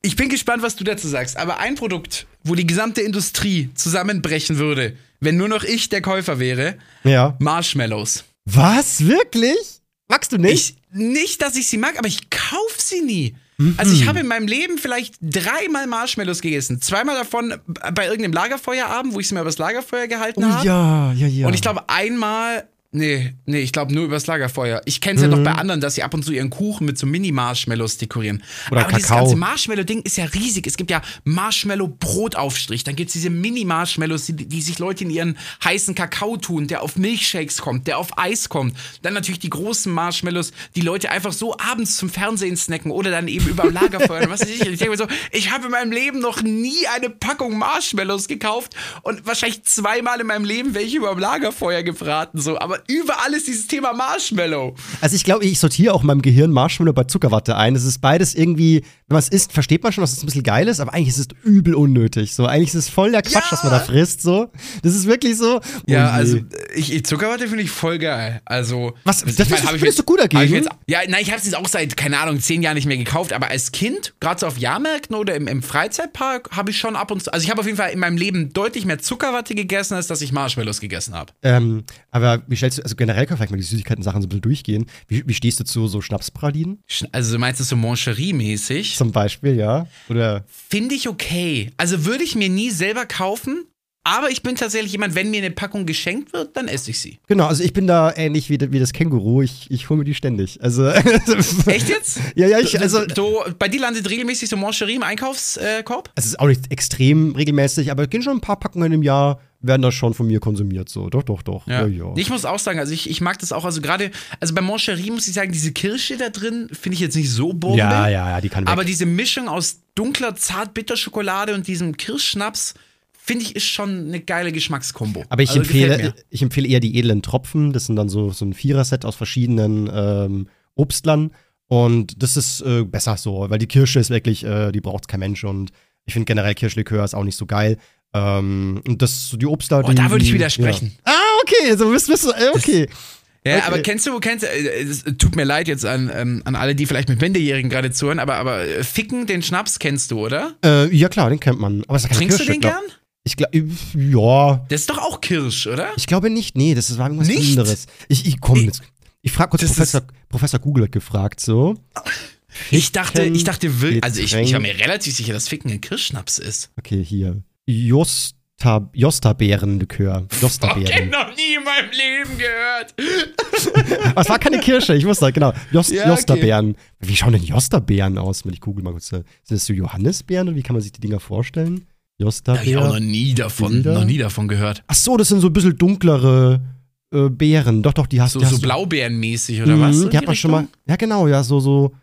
Ich bin gespannt, was du dazu sagst. Aber ein Produkt, wo die gesamte Industrie zusammenbrechen würde, wenn nur noch ich der Käufer wäre, ja. Marshmallows. Was? Wirklich? Magst du nicht? Ich, nicht, dass ich sie mag, aber ich kaufe sie nie. Mhm. Also ich habe in meinem Leben vielleicht dreimal Marshmallows gegessen. Zweimal davon bei irgendeinem Lagerfeuerabend, wo ich sie mir übers Lagerfeuer gehalten oh, habe. Ja, ja, ja. Und ich glaube einmal Nee, nee, ich glaube nur übers Lagerfeuer. Ich kenne es mhm. ja doch bei anderen, dass sie ab und zu ihren Kuchen mit so Mini-Marshmallows dekorieren. Oder Aber Kakao. dieses ganze Marshmallow-Ding ist ja riesig. Es gibt ja Marshmallow-Brotaufstrich. Dann gibt es diese Mini-Marshmallows, die, die, sich Leute in ihren heißen Kakao tun, der auf Milchshakes kommt, der auf Eis kommt. Dann natürlich die großen Marshmallows, die Leute einfach so abends zum Fernsehen snacken oder dann eben über Lagerfeuer. was weiß ich. Ich denke mir so, ich habe in meinem Leben noch nie eine Packung Marshmallows gekauft und wahrscheinlich zweimal in meinem Leben welche über dem Lagerfeuer gebraten. So. Aber überall ist dieses Thema Marshmallow. Also ich glaube, ich sortiere auch in meinem Gehirn Marshmallow bei Zuckerwatte ein. Das ist beides irgendwie, wenn man es isst, versteht man schon, dass es ein bisschen geil ist, aber eigentlich ist es übel unnötig. So, eigentlich ist es voll der Quatsch, ja. was man da frisst. So, das ist wirklich so. Oh ja, also ich, Zuckerwatte finde ich voll geil. Also was? Das ich mein, findest, findest du gut dagegen? Jetzt, ja, nein, ich habe es jetzt auch seit keine Ahnung zehn Jahren nicht mehr gekauft, aber als Kind, gerade so auf Jahrmärkten oder im, im Freizeitpark, habe ich schon ab und zu. Also ich habe auf jeden Fall in meinem Leben deutlich mehr Zuckerwatte gegessen, als dass ich Marshmallows gegessen habe. Ähm, aber wie stellst du, also generell kann vielleicht mal die Süßigkeiten-Sachen so ein bisschen durchgehen. Wie, wie stehst du zu so Schnapspralinen? Also meinst du so Moncherie-mäßig? Zum Beispiel, ja. Oder? Finde ich okay. Also würde ich mir nie selber kaufen. Aber ich bin tatsächlich jemand, wenn mir eine Packung geschenkt wird, dann esse ich sie. Genau, also ich bin da ähnlich wie, wie das Känguru. Ich, ich hole mir die ständig. Also *laughs* Echt jetzt? ja, ja, ich, also. Du, bei dir landet regelmäßig so Moncherie im Einkaufskorb? Es ist auch nicht extrem regelmäßig, aber es gehen schon ein paar Packungen im Jahr werden das schon von mir konsumiert. So, doch, doch, doch. Ja. Ja, ja. Ich muss auch sagen, also ich, ich mag das auch, also gerade, also bei Moncherie muss ich sagen, diese Kirsche da drin finde ich jetzt nicht so bombe. Ja, ja, ja, die kann weg. Aber diese Mischung aus dunkler Zart-Bitterschokolade und diesem Kirschschnaps finde ich, ist schon eine geile Geschmackskombo. Aber ich, also empfehle, ich empfehle eher die edlen Tropfen. Das sind dann so, so ein Vierer-Set aus verschiedenen ähm, Obstlern. Und das ist äh, besser so, weil die Kirsche ist wirklich, äh, die braucht kein Mensch. Und ich finde generell Kirschlikör ist auch nicht so geil. Ähm, und das, die Obstler, oh, da würde ich widersprechen. Ja. Ah, okay, so bist, bist du, okay. Ja, okay. aber kennst du, kennst äh, es tut mir leid jetzt an, ähm, an alle, die vielleicht mit Minderjährigen gerade zuhören, aber, aber äh, Ficken, den Schnaps kennst du, oder? Äh, ja, klar, den kennt man. Aber Trinkst Kirsche, du den glaub. gern? Ich glaube, ja. Das ist doch auch Kirsch, oder? Ich glaube nicht, nee, das war irgendwas nicht? anderes. Ich, ich komm jetzt. Ich frage kurz Professor, Professor Google hat gefragt, so. Ich dachte, ich dachte wirklich, also ich, ich war mir relativ sicher, dass Ficken ein Kirschschnaps ist. Okay, hier. Just Josta, Josta-Beerenlikör. Josta-Beeren. Ich noch nie in meinem Leben gehört. Aber *laughs* es war keine Kirsche, ich wusste, genau. Jost, ja, Josta-Beeren. Okay. Wie schauen denn Josta-Beeren aus, wenn ich google mal kurz? Sind das so Johannisbeeren oder wie kann man sich die Dinger vorstellen? Josta-Beeren. Ja, ich auch noch nie davon, noch nie davon gehört. Ach so, das sind so ein bisschen dunklere äh, Beeren. Doch, doch, die hast du. So, so Blaubeerenmäßig oder mhm, was? So die hat man schon mal. Ja, genau, ja, so, so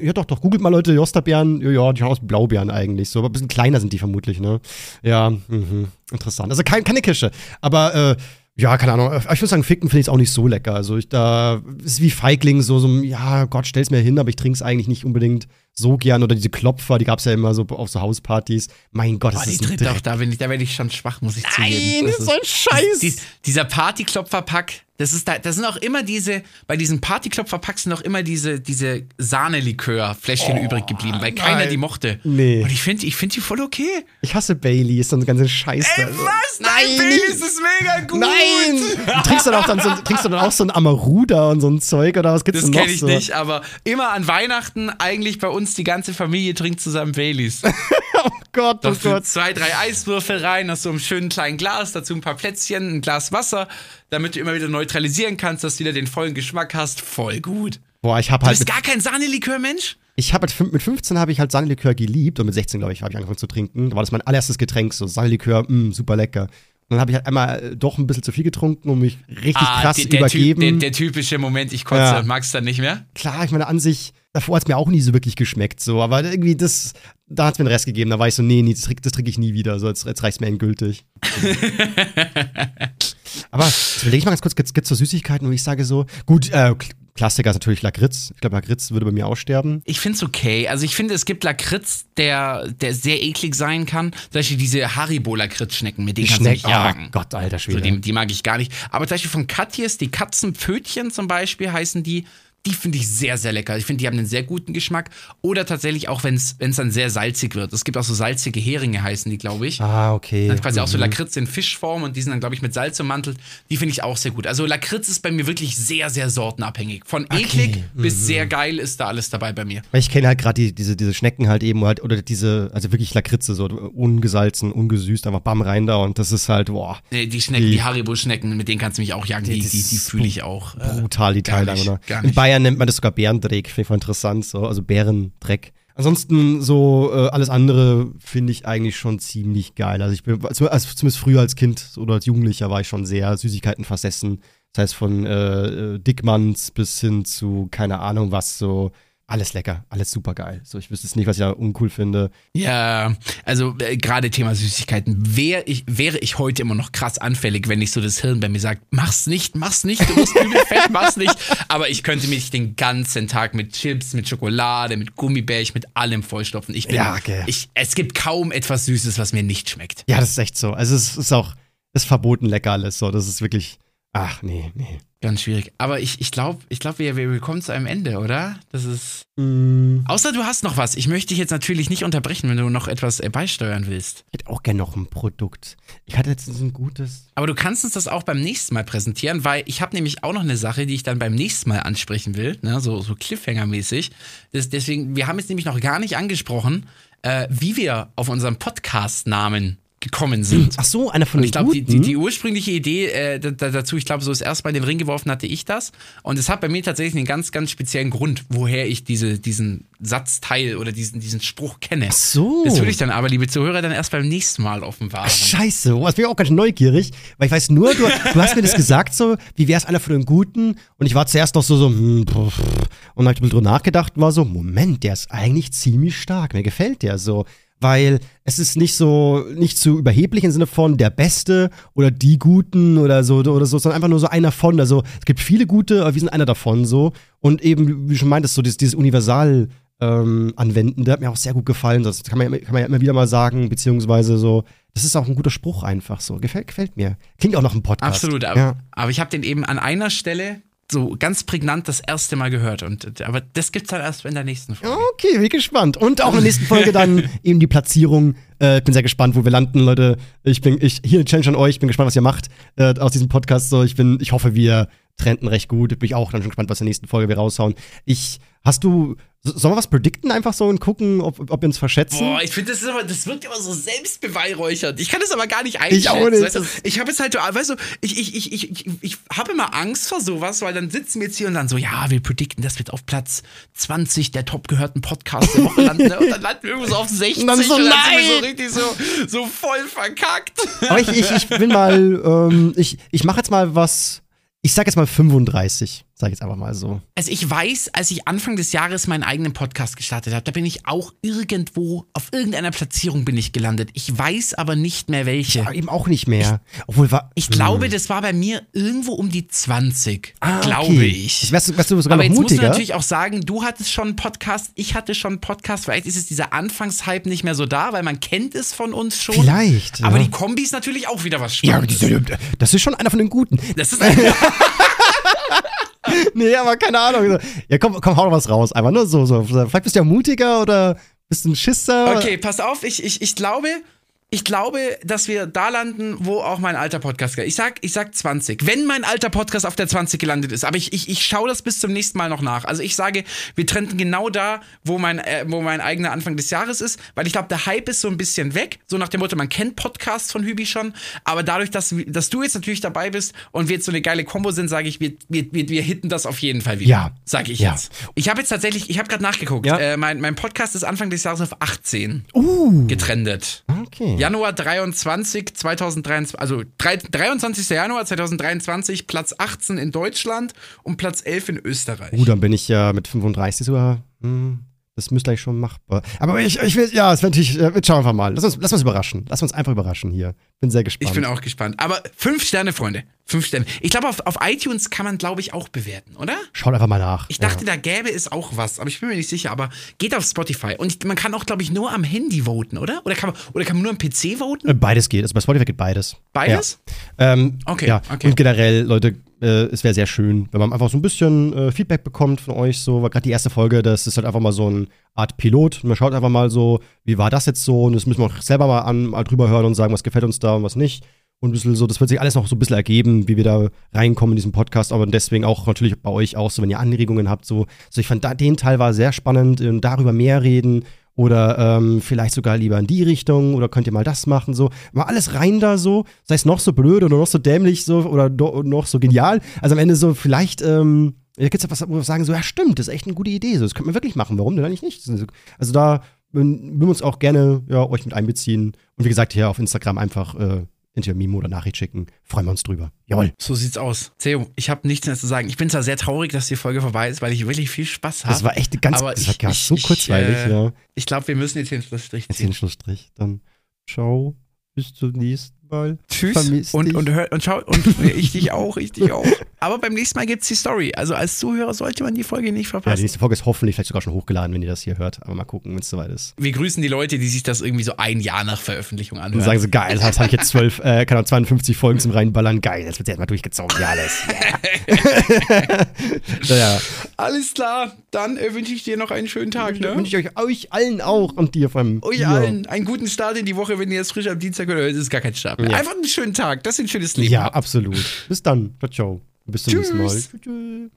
ja, doch, doch, googelt mal Leute, Josterbeeren, ja, ja, die schauen aus Blaubeeren eigentlich, so, aber ein bisschen kleiner sind die vermutlich, ne? Ja, mh, interessant. Also kein, keine Kirsche, aber, äh, ja, keine Ahnung. Ich würde sagen, Ficken finde ich auch nicht so lecker. Also ich da ist wie Feigling so, so ja, Gott, stell's mir hin, aber ich trinke es eigentlich nicht unbedingt so gern. Oder diese Klopfer, die gab's ja immer so auf so Hauspartys. Mein Gott, das Boah, ist die tritt doch, da bin ich, da werde ich schon schwach, muss ich Nein, zugeben. Nein, das ist so ein Scheiß. Die, dieser Partyklopferpack, das ist da, das sind auch immer diese, bei diesen Partyklopferpacks sind auch immer diese, diese Sahnelikör-Fläschchen oh, übrig geblieben, weil keiner nein. die mochte. Nee. Und ich finde, ich finde die voll okay. Ich hasse Bailey, ist so eine ganze Scheiße. Ey, was? Nein, nein Baileys ist mega gut. Nein! trinkst du dann auch, dann so, trinkst du dann auch so ein Amaruda und so ein Zeug oder was gibt's das denn noch Das kenne ich so? nicht, aber immer an Weihnachten eigentlich bei uns die ganze Familie trinkt zusammen Baileys. *laughs* oh Gott, oh Gott. Zwei, drei Eiswürfel rein, aus so einem schönen kleinen Glas, dazu ein paar Plätzchen, ein Glas Wasser, damit du immer wieder neutralisieren kannst, dass du wieder den vollen Geschmack hast. Voll gut. Boah, ich hab halt. Du bist gar kein Sahnelikör, Mensch? Ich habe halt mit 15 habe ich halt Sahnelikör geliebt und mit 16, glaube ich, habe ich angefangen zu trinken. Da war das mein allererstes Getränk, so Sahnelikör, mh, super lecker. dann habe ich halt einmal äh, doch ein bisschen zu viel getrunken und mich richtig krass der, der übergeben. Typ, der, der typische Moment, ich kotze, Ja. du dann nicht mehr? Klar, ich meine, an sich, davor hat es mir auch nie so wirklich geschmeckt, so, aber irgendwie das, da hat es mir den Rest gegeben. Da war ich so, nee, nee das, trinke- das trinke ich nie wieder, so, jetzt, jetzt reicht es mir endgültig. *laughs* aber jetzt überlege ich mal ganz kurz, gibt es so Süßigkeiten, wo ich sage so, gut, äh, Klassiker ist natürlich Lakritz. Ich glaube, Lakritz würde bei mir aussterben. Ich finde es okay. Also ich finde, es gibt Lakritz, der, der sehr eklig sein kann. Zum Beispiel diese Haribo-Lakritz-Schnecken, mit denen kannst du nicht jagen. oh Gott, alter So, Schwede. die, die mag ich gar nicht. Aber zum Beispiel von Katjes, die Katzenpfötchen zum Beispiel heißen die, die finde ich sehr, sehr lecker. Ich finde, die haben einen sehr guten Geschmack. Oder tatsächlich auch, wenn es dann sehr salzig wird. Es gibt auch so salzige Heringe, heißen die, glaube ich. ah, okay. Dann quasi auch so Mhm. Lakritz in Fischform und die sind dann, glaube ich, mit Salz ummantelt. Die finde ich auch sehr gut. Also Lakritz ist bei mir wirklich sehr, sehr sortenabhängig. Von eklig Mhm. bis sehr geil ist da alles dabei bei mir. Weil ich kenne halt gerade die, diese, diese Schnecken halt eben halt, oder diese, also wirklich Lakritze, so ungesalzen, ungesüßt, einfach bam rein da und das ist halt, boah, Nee, Die Schnecken, Die- die, Haribo-Schnecken, mit denen kannst du mich auch jagen. Die, Die- die, fühle ich auch. Äh, brutal die gar Teile. nicht, oder? gar nicht. Bayern nennt man das sogar Bärendreck, finde ich voll interessant, so, also Bärendreck. Ansonsten so äh, alles andere finde ich eigentlich schon ziemlich geil. Also ich bin, also, also zumindest früher als Kind oder als Jugendlicher war ich schon sehr Süßigkeiten versessen. Das heißt von äh, äh, Dickmanns bis hin zu keine Ahnung was so. Alles lecker, alles super geil. So, ich wüsste jetzt nicht, was ich da uncool finde. Ja, also äh, gerade Thema Süßigkeiten. Wär ich, wäre ich heute immer noch krass anfällig, wenn nicht so das Hirn bei mir sagt, mach's nicht, mach's nicht, du wirst übel fett, mach's nicht. Aber ich könnte mich den ganzen Tag mit Chips, mit Schokolade, mit Gummibärchen, mit allem vollstopfen. Ich bin, Ja, gell. ich, es gibt kaum etwas Süßes, was mir nicht schmeckt. Ja, das ist echt so. Also es ist auch, es ist verboten lecker alles. So, das ist wirklich, ach nee, nee. Ganz schwierig. Aber ich, ich glaube, ich glaub, wir, wir kommen zu einem Ende, oder? Das ist. Mm, Außer du hast noch was. Ich möchte dich jetzt natürlich nicht unterbrechen, wenn du noch etwas äh, beisteuern willst. ich hätte auch gerne noch ein Produkt. Ich hatte letztens ein gutes. Aber du kannst uns das auch beim nächsten Mal präsentieren, weil ich habe nämlich auch noch eine Sache, die ich dann beim nächsten Mal ansprechen will, ne? so, so Cliffhanger-mäßig. Deswegen, wir haben jetzt nämlich noch gar nicht angesprochen, äh, wie wir auf unseren Podcast-Namen gekommen sind. Ach so, einer von den ich glaube, die, die, die ursprüngliche Idee äh, da, da, dazu, ich glaube, so das erste Mal in den Ring geworfen hatte ich das. Und es hat bei mir tatsächlich einen ganz, ganz speziellen Grund, woher ich diese, diesen Satzteil oder diesen, diesen Spruch kenne. Ach so. Das würde ich dann aber, liebe Zuhörer, dann erst beim nächsten Mal offenbaren. Scheiße, oh, das bin ich auch ganz neugierig, weil ich weiß nur, du, du hast mir das gesagt so, wie wär's einer von den Guten? Und ich war zuerst noch so, so, hm, pff, und dann hab ich drüber nachgedacht und war so, Moment, der ist eigentlich ziemlich stark, mir gefällt der so. Weil es ist nicht so, nicht zu überheblich im Sinne von der Beste oder die Guten oder so, oder so, sondern einfach nur so einer von. Also es gibt viele gute, aber wir sind einer davon so. Und eben, wie du schon meintest, so dieses, dieses Universal, ähm, anwenden. Der hat mir auch sehr gut gefallen. Das kann man, ja, kann man ja immer wieder mal sagen, beziehungsweise so. Das ist auch ein guter Spruch einfach so. Gefällt, gefällt mir. Klingt auch nach einem Podcast. Absolut, aber, Ja. aber ich habe den eben an einer Stelle so ganz prägnant das erste Mal gehört. Und, aber das gibt's dann erst in der nächsten Folge. Okay, bin gespannt. Und auch in der nächsten Folge dann *laughs* eben die Platzierung. Äh, bin sehr gespannt, wo wir landen, Leute. Ich bin, ich, hier eine Challenge an euch. Ich bin gespannt, was ihr macht äh, aus diesem Podcast. So, ich bin, ich hoffe, wir trenden recht gut. Bin ich auch dann schon gespannt, was in der nächsten Folge wir raushauen. Ich, hast du, so- sollen wir was predikten einfach so und gucken, ob, ob wir uns verschätzen? Boah, ich finde, das, ist das wirkt immer so selbstbeweihräuchernd. Ich kann das aber gar nicht einschätzen. Ich auch nicht. Weißt du? Ich habe jetzt halt, weißt du, ich, ich, ich, ich, ich, ich habe immer Angst vor sowas, weil dann sitzen wir jetzt hier und dann so, ja, wir predikten, das wird auf Platz 20 der top gehörten Podcast der Woche landen. ne? *laughs* Und dann landen wir irgendwo so auf 60 Und dann so, und dann nein! sind wir so richtig so, so voll verkackt. Aber ich, ich, ich bin mal, ähm, ich, ich mache jetzt mal was, ich sag jetzt mal 35, sag ich jetzt einfach mal so. Also ich weiß, als ich Anfang des Jahres meinen eigenen Podcast gestartet habe, da bin ich auch irgendwo, auf irgendeiner Platzierung bin ich gelandet. Ich weiß aber nicht mehr welche. Aber eben auch nicht mehr. Obwohl war. Ich glaube, das war bei mir irgendwo um die 20, Ah, glaube okay. ich. Wärst, du- wärst du sogar aber jetzt musst du mutiger? natürlich auch sagen, du hattest schon einen Podcast, ich hatte schon einen Podcast. Vielleicht ist es dieser Anfangshype nicht mehr so da, weil man kennt es von uns schon. Vielleicht, Aber ja. die Kombi ist natürlich auch wieder was ja, Spannendes. das ist schon einer von den Guten. das ist *laughs* *laughs* *laughs* Nee, aber keine Ahnung. Ja, komm, komm, hau doch was raus. Einfach nur so, so. Vielleicht bist du ja mutiger oder bist du ein Schisser. Okay, pass auf, ich, ich, ich glaube, ich glaube, dass wir da landen, wo auch mein alter Podcast Ich sag, ich sag 20. Wenn mein alter Podcast auf der 20 gelandet ist, aber ich, ich, ich schaue das bis zum nächsten Mal noch nach. Also ich sage, wir trennten genau da, wo mein, äh, wo mein eigener Anfang des Jahres ist, weil ich glaube, der Hype ist so ein bisschen weg. So nach dem Motto, man kennt Podcasts von Hübi schon, aber dadurch, dass, dass du jetzt natürlich dabei bist und wir jetzt so eine geile Kombo sind, sage ich, wir, wir, wir, wir hitten das auf jeden Fall wieder. Ja. Sag ich Ja. jetzt. Ich habe jetzt tatsächlich, ich habe gerade nachgeguckt. Ja. Äh, mein, mein Podcast ist Anfang des Jahres auf 18 Uh. getrendet. Okay. Januar 23, 2023, also 3, 23. Januar 2023, Platz 18 in Deutschland und Platz 11 in Österreich. Uh, dann bin ich ja mit 35 sogar. Hm, das müsste eigentlich schon machbar. Aber ich, ich will, ja, es wird natürlich, äh, schauen wir einfach mal. Lass uns, lass uns überraschen. Lass uns einfach überraschen hier. Bin sehr gespannt. Ich bin auch gespannt. Aber fünf Sterne, Freunde. Fünf Sterne. Ich glaube, auf, auf iTunes kann man, glaube ich, auch bewerten, oder? Schaut einfach mal nach. Ich dachte, da gäbe es auch was, aber ich bin mir nicht sicher. Aber geht auf Spotify. Und man kann auch, glaube ich, nur am Handy voten, oder? Oder kann man, oder kann man nur am PC voten? Äh, Beides geht. Also bei Spotify geht beides. Beides? Ja. Ähm, Okay, Ja. okay. Und generell, Leute, äh, es wäre sehr schön, wenn man einfach so ein bisschen äh, Feedback bekommt von euch. So, gerade die erste Folge, das ist halt einfach mal so eine Art Pilot. Und man schaut einfach mal so, wie war das jetzt so? Und das müssen wir auch selber mal, an, mal drüber hören und sagen, was gefällt uns da und was nicht. Und ein bisschen so, das wird sich alles noch so ein bisschen ergeben, wie wir da reinkommen in diesen Podcast, aber deswegen auch natürlich bei euch auch so, wenn ihr Anregungen habt, so. Also ich fand da, den Teil war sehr spannend, äh, darüber mehr reden oder ähm, vielleicht sogar lieber in die Richtung oder könnt ihr mal das machen, so. Mal alles rein da so, sei es noch so blöd oder noch so dämlich so oder do, noch so genial. Also am Ende so vielleicht, ähm, da gibt's ja was, wo wir sagen so, ja stimmt, das ist echt eine gute Idee, so, das könnte man wirklich machen, warum denn eigentlich nicht? Also da würden wir uns auch gerne ja, euch mit einbeziehen und wie gesagt, hier auf Instagram einfach äh, entweder Mimo oder Nachricht schicken. Freuen wir uns drüber. Jawohl. So sie's aus. Theo, ich habe nichts mehr zu sagen. Ich bin zwar sehr traurig, dass die Folge vorbei ist, weil ich wirklich viel Spaß habe. Das war echt ganz, aber ich- ich- so ich, kurzweilig, äh, ja. Ich glaube, wir müssen jetzt den Schlussstrich Jetzt ziehen. den Schlussstrich. Dann ciao, bis zum nächsten Mal. Tschüss. Und, und, hör, und schau, und *laughs* ich dich auch, ich dich auch. Aber beim nächsten Mal gibt's die Story. Also als Zuhörer sollte man die Folge nicht Ja, verpassen. die nächste Folge ist hoffentlich vielleicht sogar schon hochgeladen, wenn ihr das hier hört. Aber mal gucken, wenn es soweit ist. wir grüßen die Leute, die sich das irgendwie so ein Jahr nach Veröffentlichung Und anhören. sagen so, geil, das habe ich jetzt zwölf, äh, Ahnung, 52 Folgen zum reinballern. Geil, das wird jetzt mal durchgezogen, ja alles. Ja. *laughs* ja. Alles klar, dann äh, wünsche ich dir noch einen schönen Tag. Ne? Wünsche ich euch, euch allen auch und dir vom Euch dir. allen einen guten Start in die Woche, wenn ihr es frisch am Dienstag hört. Es ist gar kein Start mehr. Ja. Einfach einen schönen Tag. Das ist ein schönes Leben. Ja, absolut. Bis dann. Ciao, ciao. Bis zum nächsten Mal. Tschüss.